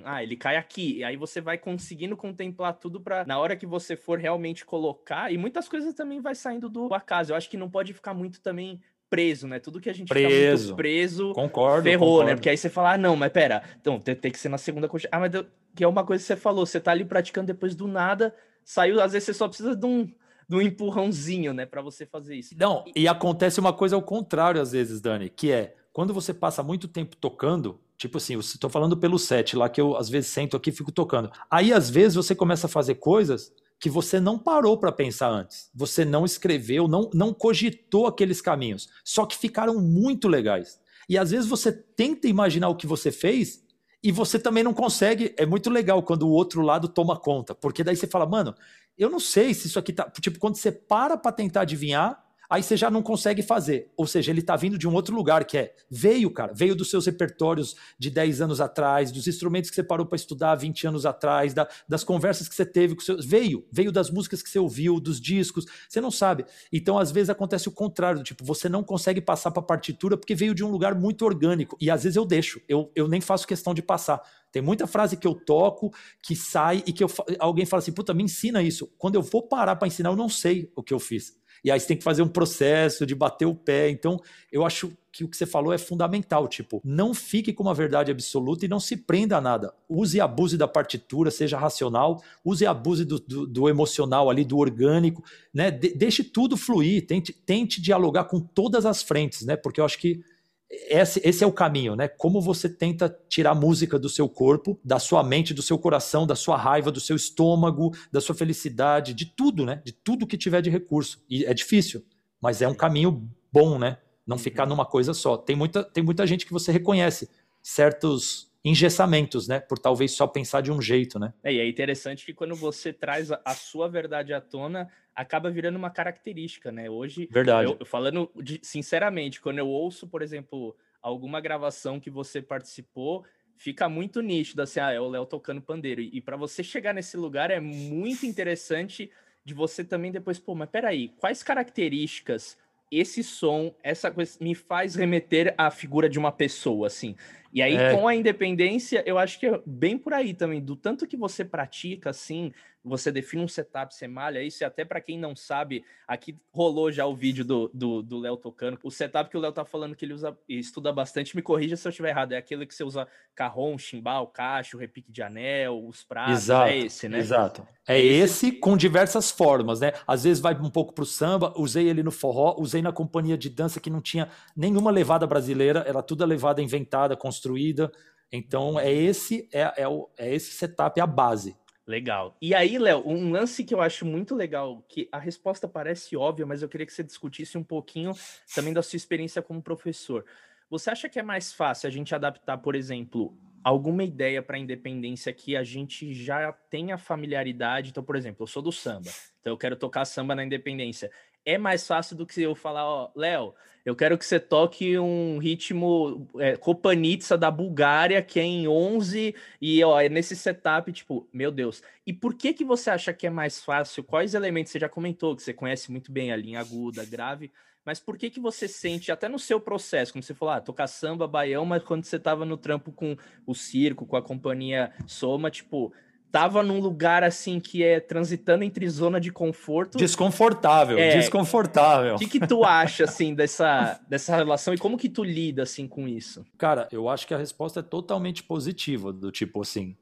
Ah, ele cai aqui. E aí você vai conseguindo contemplar tudo para na hora que você for realmente colocar, e muitas coisas também vai saindo do acaso. Eu acho que não pode ficar muito também preso, né? Tudo que a gente preso. preso, concordo, ferrou, né? concordo. né? Porque aí você fala, ah, não, mas pera, então tem, tem que ser na segunda coxa. Ah, mas deu... que é uma coisa que você falou, você tá ali praticando depois do nada, saiu, às vezes você só precisa de um, de um empurrãozinho, né, para você fazer isso. Não, e... e acontece uma coisa ao contrário às vezes, Dani, que é quando você passa muito tempo tocando, Tipo assim, estou falando pelo set lá que eu às vezes sento aqui e fico tocando. Aí às vezes você começa a fazer coisas que você não parou para pensar antes. Você não escreveu, não, não cogitou aqueles caminhos. Só que ficaram muito legais. E às vezes você tenta imaginar o que você fez e você também não consegue. É muito legal quando o outro lado toma conta, porque daí você fala, mano, eu não sei se isso aqui tá. Tipo, quando você para para tentar adivinhar, aí você já não consegue fazer. Ou seja, ele está vindo de um outro lugar, que é veio, cara, veio dos seus repertórios de 10 anos atrás, dos instrumentos que você parou para estudar 20 anos atrás, da, das conversas que você teve com seus. Veio, veio das músicas que você ouviu, dos discos, você não sabe. Então, às vezes, acontece o contrário, tipo, você não consegue passar para a partitura porque veio de um lugar muito orgânico. E às vezes eu deixo, eu, eu nem faço questão de passar. Tem muita frase que eu toco, que sai e que eu, alguém fala assim, puta, me ensina isso. Quando eu vou parar para ensinar, eu não sei o que eu fiz e aí você tem que fazer um processo de bater o pé. Então, eu acho que o que você falou é fundamental. Tipo, não fique com uma verdade absoluta e não se prenda a nada. Use e abuse da partitura, seja racional, use e abuse do, do, do emocional ali, do orgânico, né? De, deixe tudo fluir, tente, tente dialogar com todas as frentes, né? Porque eu acho que esse, esse, é o caminho, né? Como você tenta tirar música do seu corpo, da sua mente, do seu coração, da sua raiva, do seu estômago, da sua felicidade, de tudo, né? De tudo que tiver de recurso. E é difícil, mas é um caminho bom, né? Não ficar uhum. numa coisa só. Tem muita, tem muita gente que você reconhece certos engessamentos, né? Por talvez só pensar de um jeito, né? É, e é interessante que quando você traz a, a sua verdade à tona, acaba virando uma característica, né? Hoje, Verdade. Eu, falando de, sinceramente, quando eu ouço, por exemplo, alguma gravação que você participou, fica muito nítido assim, ah, é o Léo tocando pandeiro. E, e para você chegar nesse lugar é muito interessante de você também depois, pô, mas peraí, quais características esse som, essa coisa me faz remeter à figura de uma pessoa, assim. E aí, é. com a independência, eu acho que é bem por aí também, do tanto que você pratica, assim, você define um setup, você malha isso, e até para quem não sabe, aqui rolou já o vídeo do Léo do, do tocando. O setup que o Léo tá falando que ele usa e estuda bastante, me corrija se eu estiver errado, é aquele que você usa carrom, chimbal, cacho, repique de anel, os pratos, exato, é esse, né? Exato. É, é esse, esse com diversas formas, né? Às vezes vai um pouco pro samba, usei ele no forró, usei na companhia de dança que não tinha nenhuma levada brasileira, era tudo a levada inventada, construída. Então é esse é, é, o, é esse setup, é a base. Legal. E aí, Léo, um lance que eu acho muito legal, que a resposta parece óbvia, mas eu queria que você discutisse um pouquinho também da sua experiência como professor. Você acha que é mais fácil a gente adaptar, por exemplo, alguma ideia para a independência que a gente já tenha familiaridade? Então, por exemplo, eu sou do samba, então eu quero tocar samba na independência é mais fácil do que eu falar, ó, Léo, eu quero que você toque um ritmo é, Kopanitsa da Bulgária, que é em 11, e ó, é nesse setup, tipo, meu Deus. E por que que você acha que é mais fácil? Quais elementos você já comentou, que você conhece muito bem a linha aguda, grave, mas por que que você sente, até no seu processo, como você falou, ah, tocar samba, baião, mas quando você tava no trampo com o circo, com a companhia Soma, tipo, tava num lugar assim que é transitando entre zona de conforto. Desconfortável, é, desconfortável. O que, que tu acha assim dessa, dessa relação e como que tu lida assim com isso? Cara, eu acho que a resposta é totalmente positiva, do tipo assim,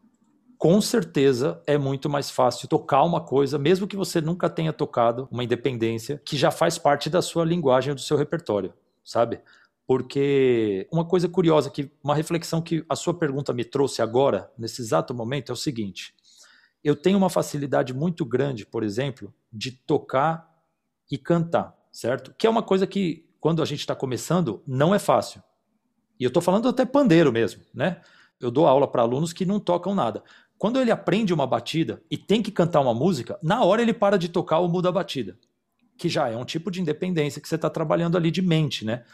com certeza é muito mais fácil tocar uma coisa, mesmo que você nunca tenha tocado uma independência, que já faz parte da sua linguagem, do seu repertório, sabe? Porque uma coisa curiosa, que uma reflexão que a sua pergunta me trouxe agora, nesse exato momento, é o seguinte: eu tenho uma facilidade muito grande, por exemplo, de tocar e cantar, certo? Que é uma coisa que, quando a gente está começando, não é fácil. E eu estou falando até pandeiro mesmo, né? Eu dou aula para alunos que não tocam nada. Quando ele aprende uma batida e tem que cantar uma música, na hora ele para de tocar ou muda a batida. Que já é um tipo de independência que você está trabalhando ali de mente, né?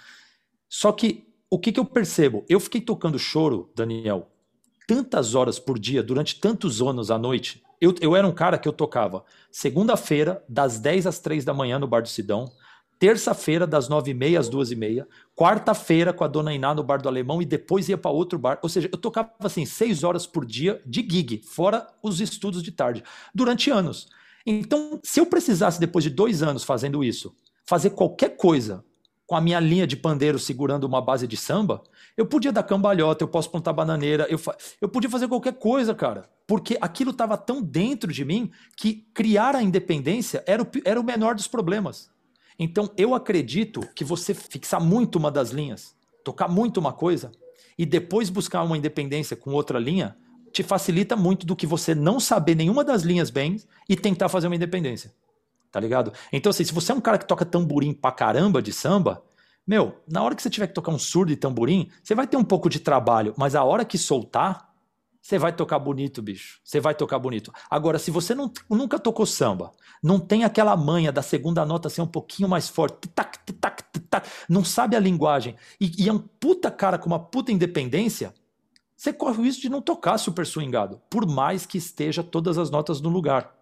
Só que o que, que eu percebo? Eu fiquei tocando choro, Daniel, tantas horas por dia, durante tantos anos à noite. Eu, eu era um cara que eu tocava segunda-feira, das 10 às 3 da manhã no Bar do Sidão, terça-feira, das 9h30 às 2h30, quarta-feira com a dona Iná no Bar do Alemão e depois ia para outro bar. Ou seja, eu tocava assim, 6 horas por dia de gig, fora os estudos de tarde, durante anos. Então, se eu precisasse, depois de dois anos fazendo isso, fazer qualquer coisa com a minha linha de pandeiro segurando uma base de samba, eu podia dar cambalhota, eu posso plantar bananeira, eu, eu podia fazer qualquer coisa, cara. Porque aquilo estava tão dentro de mim que criar a independência era o, era o menor dos problemas. Então eu acredito que você fixar muito uma das linhas, tocar muito uma coisa, e depois buscar uma independência com outra linha, te facilita muito do que você não saber nenhuma das linhas bem e tentar fazer uma independência. Tá ligado? Então, assim, se você é um cara que toca tamborim pra caramba de samba, meu, na hora que você tiver que tocar um surdo e tamborim, você vai ter um pouco de trabalho, mas a hora que soltar, você vai tocar bonito, bicho. Você vai tocar bonito. Agora, se você não, nunca tocou samba, não tem aquela manha da segunda nota ser um pouquinho mais forte, tac, tac, tac, não sabe a linguagem, e, e é um puta cara com uma puta independência, você corre o risco de não tocar super swingado, por mais que esteja todas as notas no lugar.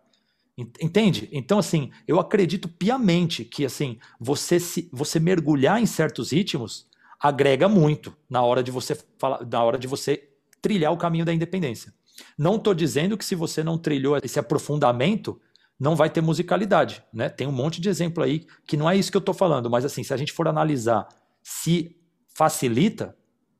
Entende? Então, assim, eu acredito piamente que, assim, você se você mergulhar em certos ritmos agrega muito na hora de você falar, na hora de você trilhar o caminho da independência. Não estou dizendo que se você não trilhou esse aprofundamento, não vai ter musicalidade, né? Tem um monte de exemplo aí que não é isso que eu estou falando, mas assim, se a gente for analisar se facilita,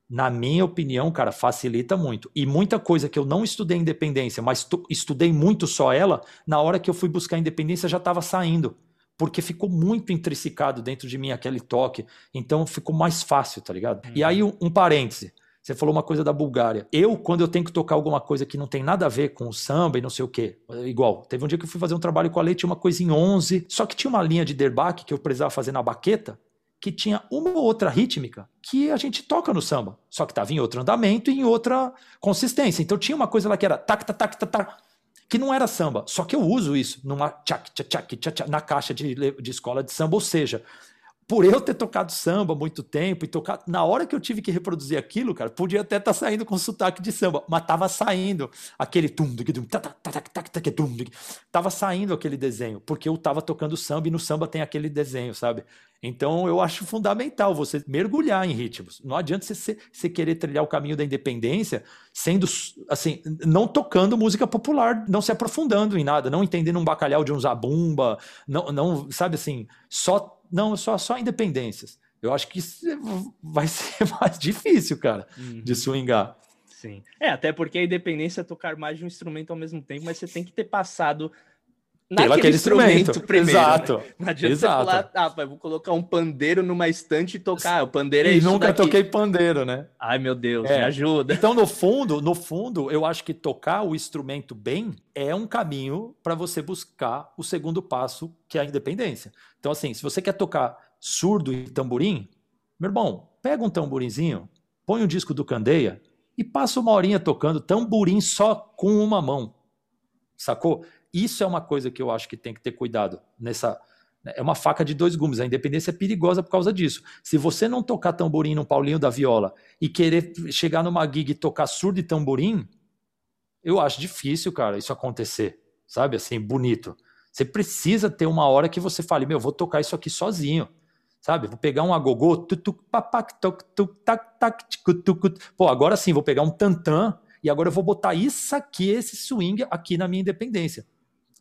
na minha opinião, cara, facilita muito. E muita coisa que eu não estudei independência, mas estudei muito só ela, na hora que eu fui buscar independência já estava saindo. Porque ficou muito intrinsecado dentro de mim aquele toque. Então ficou mais fácil, tá ligado? Uhum. E aí, um, um parêntese. Você falou uma coisa da Bulgária. Eu, quando eu tenho que tocar alguma coisa que não tem nada a ver com o samba e não sei o quê, igual, teve um dia que eu fui fazer um trabalho com a Leite, uma coisa em 11, só que tinha uma linha de derbaque que eu precisava fazer na baqueta, que tinha uma ou outra rítmica que a gente toca no samba, só que estava em outro andamento e em outra consistência. Então tinha uma coisa lá que era tac, tac, tac, tac, que não era samba, só que eu uso isso numa tchac, tchac, tchac, tchac, na caixa de, de escola de samba, ou seja, por eu ter tocado samba muito tempo e tocar, na hora que eu tive que reproduzir aquilo, cara, podia até estar tá saindo com sotaque de samba, mas tava saindo aquele tum, tum, tava saindo aquele desenho, porque eu tava tocando samba e no samba tem aquele desenho, sabe? Então eu acho fundamental você mergulhar em ritmos. Não adianta você, você querer trilhar o caminho da independência sendo assim, não tocando música popular, não se aprofundando em nada, não entendendo um bacalhau de um zabumba, não, não sabe assim, só não, só, só independências. Eu acho que vai ser mais difícil, cara, uhum. de swingar. Sim. É, até porque a independência é tocar mais de um instrumento ao mesmo tempo, mas você tem que ter passado naquele instrumento, instrumento primeiro. Né? Exato. Né? Não adianta Exato. você falar, ah, pai, vou colocar um pandeiro numa estante e tocar. O pandeiro é e isso. Nunca daqui. toquei pandeiro, né? Ai, meu Deus, é. me ajuda. Então, no fundo, no fundo, eu acho que tocar o instrumento bem é um caminho para você buscar o segundo passo, que é a independência. Então, assim, se você quer tocar surdo e tamborim, meu irmão, pega um tamborimzinho, põe um disco do Candeia e passa uma horinha tocando tamborim só com uma mão. Sacou? Isso é uma coisa que eu acho que tem que ter cuidado nessa. Né, é uma faca de dois gumes. A independência é perigosa por causa disso. Se você não tocar tamborim no Paulinho da Viola e querer chegar numa gig e tocar surdo e tamborim, eu acho difícil, cara, isso acontecer. Sabe? Assim, bonito. Você precisa ter uma hora que você fale, meu, vou tocar isso aqui sozinho. Sabe? Vou pegar um agogô, pô, agora sim, vou pegar um tantã e agora eu vou botar isso aqui, esse swing aqui na minha independência.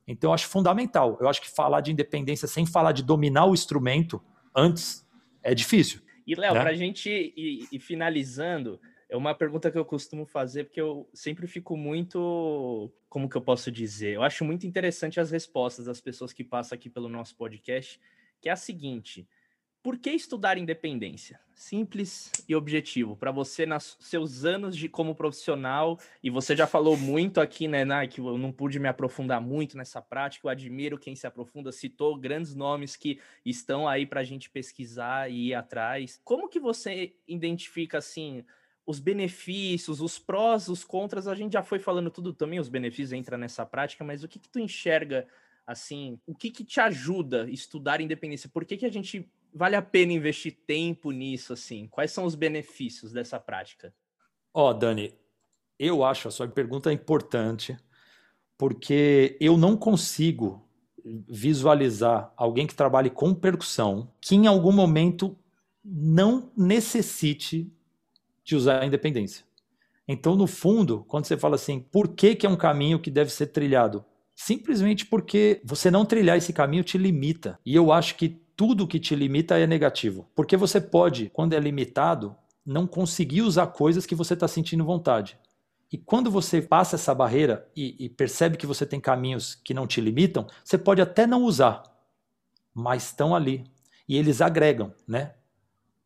Então eu acho fundamental. Eu acho que falar de independência sem falar de dominar o instrumento antes é difícil. E, Léo, né? para a gente ir, ir, finalizando, é uma pergunta que eu costumo fazer, porque eu sempre fico muito. Como que eu posso dizer? Eu acho muito interessante as respostas das pessoas que passam aqui pelo nosso podcast, que é a seguinte: por que estudar independência? Simples e objetivo. Para você, nos seus anos de como profissional, e você já falou muito aqui, né, Nai, que eu não pude me aprofundar muito nessa prática. Eu admiro quem se aprofunda, citou grandes nomes que estão aí para a gente pesquisar e ir atrás. Como que você identifica, assim, os benefícios, os prós, os contras? A gente já foi falando tudo também, os benefícios entra nessa prática, mas o que, que tu enxerga? Assim, o que, que te ajuda a estudar independência? Por que, que a gente vale a pena investir tempo nisso, assim? Quais são os benefícios dessa prática? Ó, oh, Dani, eu acho a sua pergunta importante, porque eu não consigo visualizar alguém que trabalhe com percussão que em algum momento não necessite de usar a independência. Então, no fundo, quando você fala assim, por que, que é um caminho que deve ser trilhado? Simplesmente porque você não trilhar esse caminho te limita. E eu acho que tudo que te limita é negativo. Porque você pode, quando é limitado, não conseguir usar coisas que você está sentindo vontade. E quando você passa essa barreira e, e, percebe que você tem caminhos que não te limitam, você pode até não usar, mas estão ali. E eles agregam, né?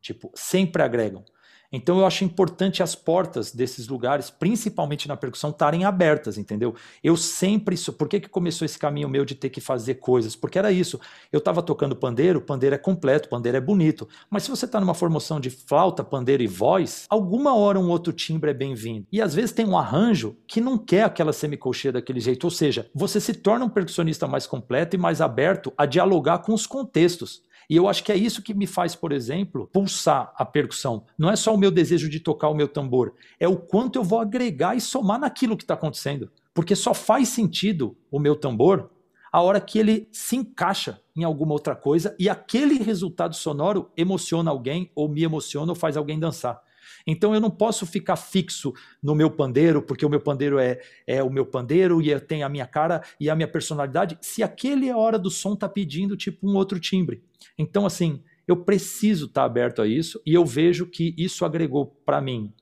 Tipo, sempre agregam. Então eu acho importante as portas desses lugares, principalmente na percussão, estarem abertas, entendeu? Eu sempre. Por que, que começou esse caminho meu de ter que fazer coisas? Porque era isso. Eu estava tocando pandeiro, pandeiro é completo, pandeiro é bonito. Mas se você está numa formação de flauta, pandeiro e voz, alguma hora um outro timbre é bem-vindo. E às vezes tem um arranjo que não quer aquela semicolcheia daquele jeito. Ou seja, você se torna um percussionista mais completo e mais aberto a dialogar com os contextos. E eu acho que é isso que me faz, por exemplo, pulsar a percussão. Não é só o meu desejo de tocar o meu tambor, é o quanto eu vou agregar e somar naquilo que está acontecendo. Porque só faz sentido o meu tambor a hora que ele se encaixa em alguma outra coisa e aquele resultado sonoro emociona alguém, ou me emociona, ou faz alguém dançar. Então eu não posso ficar fixo no meu pandeiro, porque o meu pandeiro é, é o meu pandeiro e tem a minha cara e a minha personalidade, se aquele é hora do som tá pedindo tipo um outro timbre. Então, assim, eu preciso estar aberto a isso e eu vejo que isso agregou para mim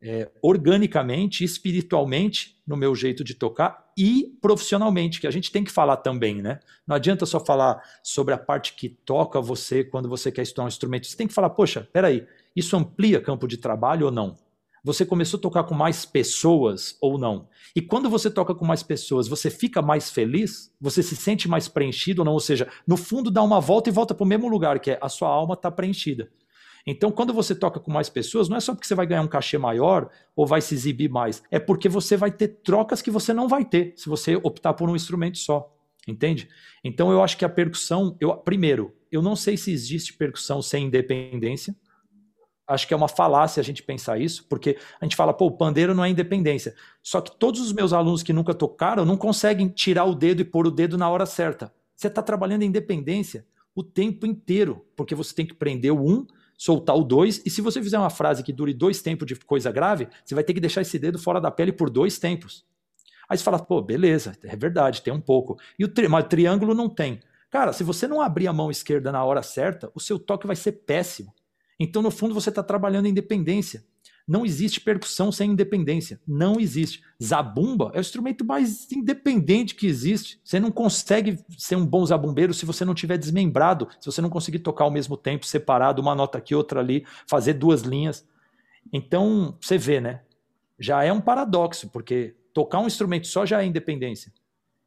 é, organicamente, espiritualmente no meu jeito de tocar e profissionalmente, que a gente tem que falar também, né? Não adianta só falar sobre a parte que toca você quando você quer estudar um instrumento. Você tem que falar, poxa, peraí, isso amplia campo de trabalho ou não? Você começou a tocar com mais pessoas ou não? E quando você toca com mais pessoas, você fica mais feliz? Você se sente mais preenchido ou não? Ou seja, no fundo dá uma volta e volta para o mesmo lugar, que é a sua alma está preenchida. Então, quando você toca com mais pessoas, não é só porque você vai ganhar um cachê maior ou vai se exibir mais, é porque você vai ter trocas que você não vai ter se você optar por um instrumento só. Entende? Então, eu acho que a percussão, eu, primeiro, eu não sei se existe percussão sem independência acho que é uma falácia a gente pensar isso, porque a gente fala, pô, o pandeiro não é independência. Só que todos os meus alunos que nunca tocaram não conseguem tirar o dedo e pôr o dedo na hora certa. Você está trabalhando em independência o tempo inteiro, porque você tem que prender o um, soltar o dois, e se você fizer uma frase que dure dois tempos de coisa grave, você vai ter que deixar esse dedo fora da pele por dois tempos. Aí você fala, pô, beleza, é verdade, tem um pouco. E o mas o triângulo não tem. Cara, se você não abrir a mão esquerda na hora certa, o seu toque vai ser péssimo. Então, no fundo, você está trabalhando em independência. Não existe percussão sem independência. Não existe. Zabumba é o instrumento mais independente que existe. Você não consegue ser um bom zabumbeiro se você não tiver desmembrado, se você não conseguir tocar ao mesmo tempo, separado, uma nota aqui, outra ali, fazer duas linhas. Então, você vê, né? Já é um paradoxo, porque tocar um instrumento só já é independência.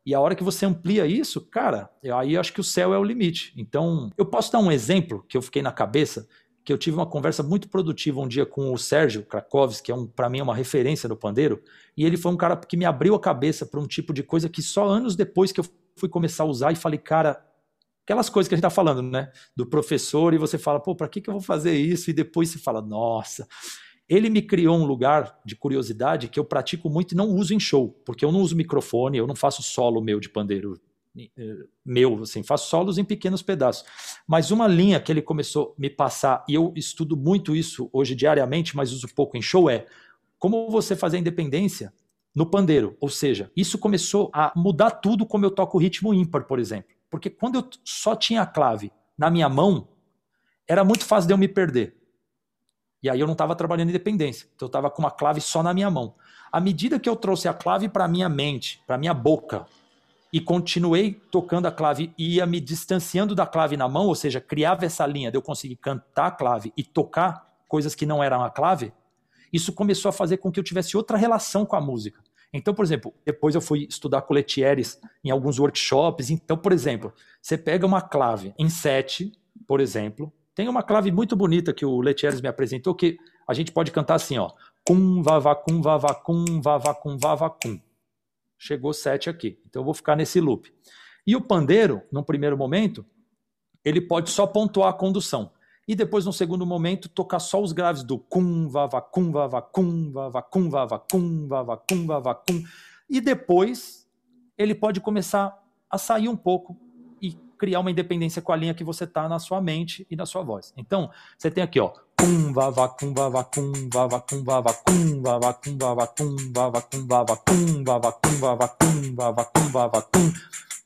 E a hora que você amplia isso, cara, aí eu acho que o céu é o limite. Então, eu posso dar um exemplo que eu fiquei na cabeça que eu tive uma conversa muito produtiva um dia com o Sérgio Krakowski, que é um, para mim é uma referência no pandeiro, e ele foi um cara que me abriu a cabeça para um tipo de coisa que só anos depois que eu fui começar a usar e falei, cara, aquelas coisas que a gente está falando, né, do professor, e você fala, pô, para que, que eu vou fazer isso? E depois você fala, nossa. Ele me criou um lugar de curiosidade que eu pratico muito e não uso em show, porque eu não uso microfone, eu não faço solo meu de pandeiro meu, assim, faço solos em pequenos pedaços. Mas uma linha que ele começou a me passar, e eu estudo muito isso hoje diariamente, mas uso pouco em show, é como você fazer independência no pandeiro. Ou seja, isso começou a mudar tudo como eu toco ritmo ímpar, por exemplo. Porque quando eu só tinha a clave na minha mão, era muito fácil de eu me perder. E aí eu não estava trabalhando independência. Então eu estava com uma clave só na minha mão. À medida que eu trouxe a clave para minha mente, para minha boca, e continuei tocando a clave e ia me distanciando da clave na mão, ou seja, criava essa linha de eu conseguir cantar a clave e tocar coisas que não eram a clave, isso começou a fazer com que eu tivesse outra relação com a música. Então, por exemplo, depois eu fui estudar com Letieres em alguns workshops. Então, por exemplo, você pega uma clave em sete, por exemplo, tem uma clave muito bonita que o Letieres me apresentou que a gente pode cantar assim, ó, cum vavacum vavacum vavacum vavacum chegou 7 aqui. Então eu vou ficar nesse loop. E o pandeiro, num primeiro momento, ele pode só pontuar a condução. E depois, no segundo momento, tocar só os graves do cum, vava, cum, vava, cum, vava, cum, vava, cum, vava, cum, vava, cum. E depois, ele pode começar a sair um pouco e criar uma independência com a linha que você está na sua mente e na sua voz. Então, você tem aqui, ó, cum vava cum vava cum vava cum vava cum vava cum vava cum vava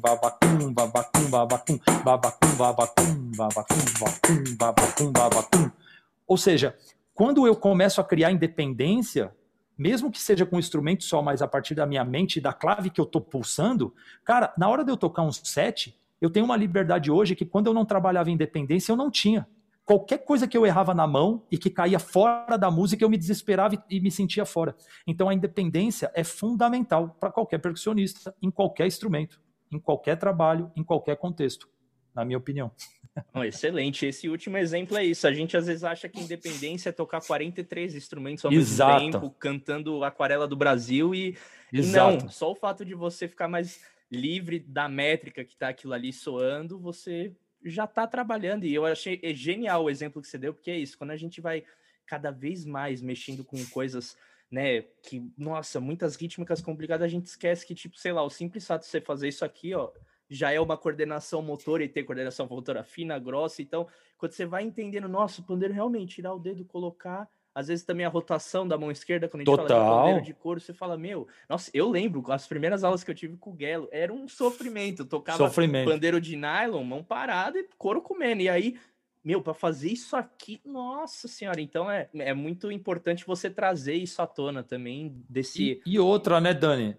babacum, babacum, babacum, babacum, babacum, babacum, babacum, babacum, babacum, babacum. Ou seja, quando eu começo a criar independência, mesmo que seja com um instrumento só, mas a partir da minha mente, da clave que eu estou pulsando, cara, na hora de eu tocar um set, eu tenho uma liberdade hoje que quando eu não trabalhava em independência, eu não tinha qualquer coisa que eu errava na mão e que caía fora da música, eu me desesperava e, me sentia fora. Então a independência é fundamental para qualquer percussionista, em qualquer instrumento, em qualquer trabalho, em qualquer contexto, na minha opinião. Excelente. Esse último exemplo é isso. A gente às vezes acha que independência é tocar 43 instrumentos ao Exato. mesmo tempo, cantando Aquarela do Brasil e, e não, só o fato de você ficar mais livre da métrica que está aquilo ali soando, você já está trabalhando. E eu achei é genial o exemplo que você deu, porque é isso, quando a gente vai cada vez mais mexendo com coisas, né, que, nossa, muitas rítmicas complicadas, a gente esquece que, tipo, sei lá, o simples fato de você fazer isso aqui, ó, já é uma coordenação motora e ter coordenação motora fina, grossa. Então, quando você vai entendendo, nossa, o pandeiro realmente tirar o dedo, colocar às vezes também a rotação da mão esquerda, quando a gente Total. fala de de couro, você fala, meu, nossa, eu lembro, as primeiras aulas que eu tive com o Guelo, era um sofrimento. Eu tocava sofrimento. pandeiro de nylon, mão parada e couro comendo. E aí, meu, para fazer isso aqui, nossa senhora, então é, é muito importante você trazer isso à tona também desse. E, e outra, né, Dani?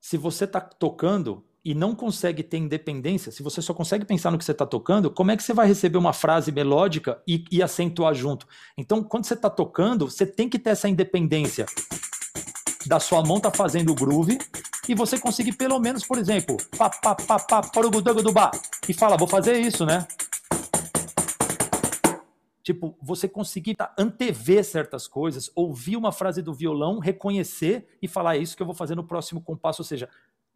Se você tá tocando, e não consegue ter independência, se você só consegue pensar no que você está tocando, como é que você vai receber uma frase melódica e, e acentuar junto? Então, quando você está tocando, você tem que ter essa independência da sua mão tá fazendo o groove e você conseguir pelo menos, por exemplo, pá, pá, pá, pá, do bar e fala, vou fazer isso, né? Tipo, você conseguir tá, antever certas coisas, ouvir uma frase do violão, reconhecer e falar, é isso que eu vou fazer no próximo compasso. Ou seja,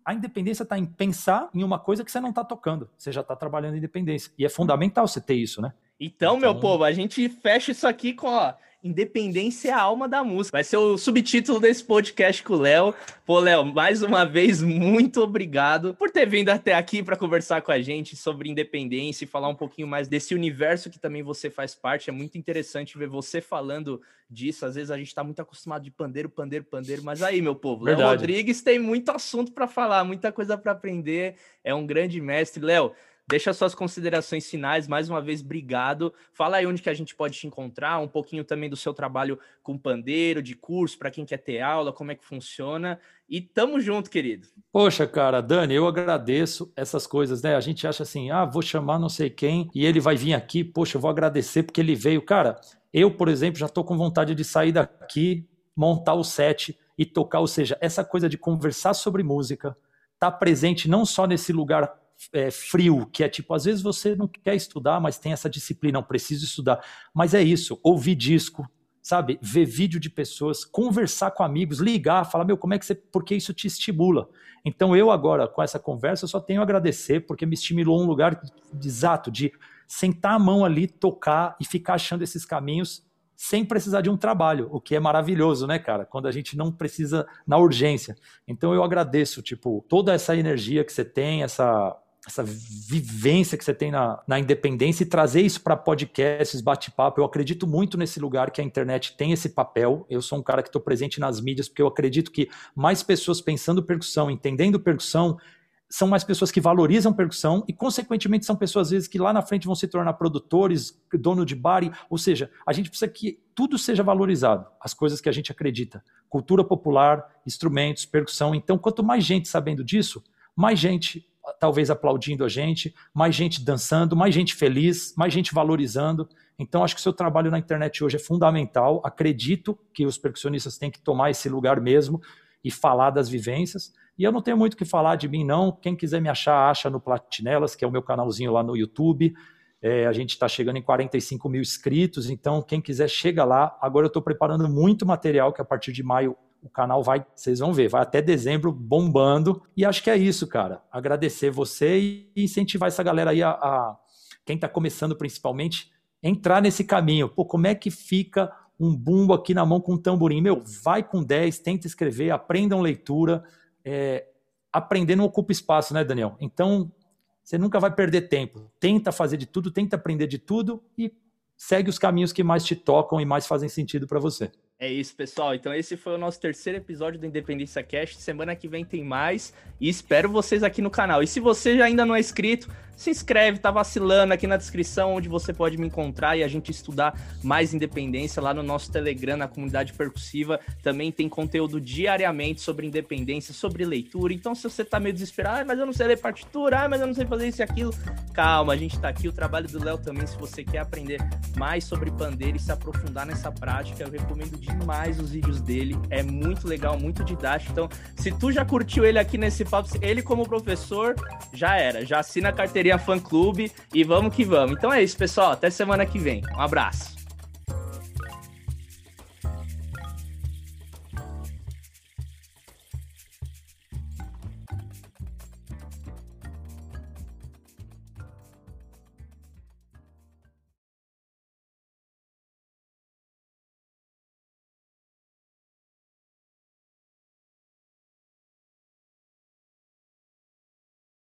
a independência está em pensar em uma coisa que você não está tocando. Você já está trabalhando em independência. E é fundamental você ter isso, né? Então, então, meu povo, a gente fecha isso aqui com, ó, Independência é a alma da música. Vai ser o subtítulo desse podcast com o Léo. Pô, Léo, mais uma vez, muito obrigado por ter vindo até aqui para conversar com a gente sobre independência e falar um pouquinho mais desse universo que também você faz parte. É muito interessante ver você falando disso. Às vezes a gente está muito acostumado de pandeiro, pandeiro, pandeiro. Mas aí, meu povo, Léo Rodrigues tem muito assunto para falar, muita coisa para aprender. É um grande mestre. Léo, Deixa suas considerações finais. Mais uma vez, obrigado. Fala aí onde que a gente pode te encontrar, um pouquinho também do seu trabalho com pandeiro, de curso, para quem quer ter aula, como é que funciona. E tamo junto, querido. Poxa, cara, Dani, eu agradeço essas coisas, né? A gente acha assim, ah, vou chamar não sei quem e ele vai vir aqui, poxa, eu vou agradecer porque ele veio. Cara, eu, por exemplo, já estou com vontade de sair daqui, montar o set e tocar. Ou seja, essa coisa de conversar sobre música, tá presente não só nesse lugar é, frio, que é tipo, às vezes você não quer estudar, mas tem essa disciplina, não preciso estudar. Mas é isso, ouvir disco, sabe? Ver vídeo de pessoas, conversar com amigos, ligar, falar, meu, como é que você. Porque isso te estimula. Então eu agora, com essa conversa, só tenho a agradecer, porque me estimulou um lugar exato de sentar a mão ali, tocar e ficar achando esses caminhos sem precisar de um trabalho, o que é maravilhoso, né, cara? Quando a gente não precisa na urgência. Então eu agradeço, tipo, toda essa energia que você tem, essa essa vivência que você tem na, na independência e trazer isso para podcasts, bate-papo. Eu acredito muito nesse lugar que a internet tem esse papel. Eu sou um cara que estou presente nas mídias porque eu acredito que mais pessoas pensando percussão, entendendo percussão, são mais pessoas que valorizam percussão e, consequentemente, são pessoas, às vezes, que lá na frente vão se tornar produtores, dono de bar. Ou seja, a gente precisa que tudo seja valorizado, as coisas que a gente acredita. Cultura popular, instrumentos, percussão. Então, quanto mais gente sabendo disso, mais gente talvez aplaudindo a gente, mais gente dançando, mais gente feliz, mais gente valorizando. Então, acho que o seu trabalho na internet hoje é fundamental. Acredito que os percussionistas têm que tomar esse lugar mesmo e falar das vivências. E eu não tenho muito o que falar de mim, não. Quem quiser me achar, acha no Platinelas, que é o meu canalzinho lá no YouTube. É, a gente está chegando em 45 mil inscritos, então quem quiser chega lá. Agora eu estou preparando muito material que a partir de maio o canal vai, vocês vão ver, vai até dezembro bombando. E acho que é isso, cara. Agradecer você e incentivar essa galera aí a, a quem está começando principalmente, entrar nesse caminho. Pô, como é que fica um bumbo aqui na mão com um tamborim? Meu, vai com 10, tenta escrever, aprendam leitura. É, aprender não ocupa espaço, né, Daniel? Então, você nunca vai perder tempo. Tenta fazer de tudo, tenta aprender de tudo e segue os caminhos que mais te tocam e mais fazem sentido para você. É isso, pessoal. Então esse foi o nosso terceiro episódio do Independência Cast. Semana que vem tem mais e espero vocês aqui no canal. E se você já ainda não é inscrito, se inscreve, tá vacilando aqui na descrição onde você pode me encontrar e a gente estudar mais independência lá no nosso Telegram, na comunidade percussiva. Também tem conteúdo diariamente sobre independência, sobre leitura. Então, se você tá meio desesperado, ah, mas eu não sei ler partitura, ah, mas eu não sei fazer isso e aquilo, calma, a gente tá aqui. O trabalho do Léo também, se você quer aprender mais sobre pandeiro e se aprofundar nessa prática, eu recomendo demais os vídeos dele. É muito legal, muito didático. Então, se tu já curtiu ele aqui nesse papo, ele como professor, já era. Já assina a carteirinha Fã Clube e vamos que vamos. Então é isso, pessoal. Até semana que vem. Um abraço.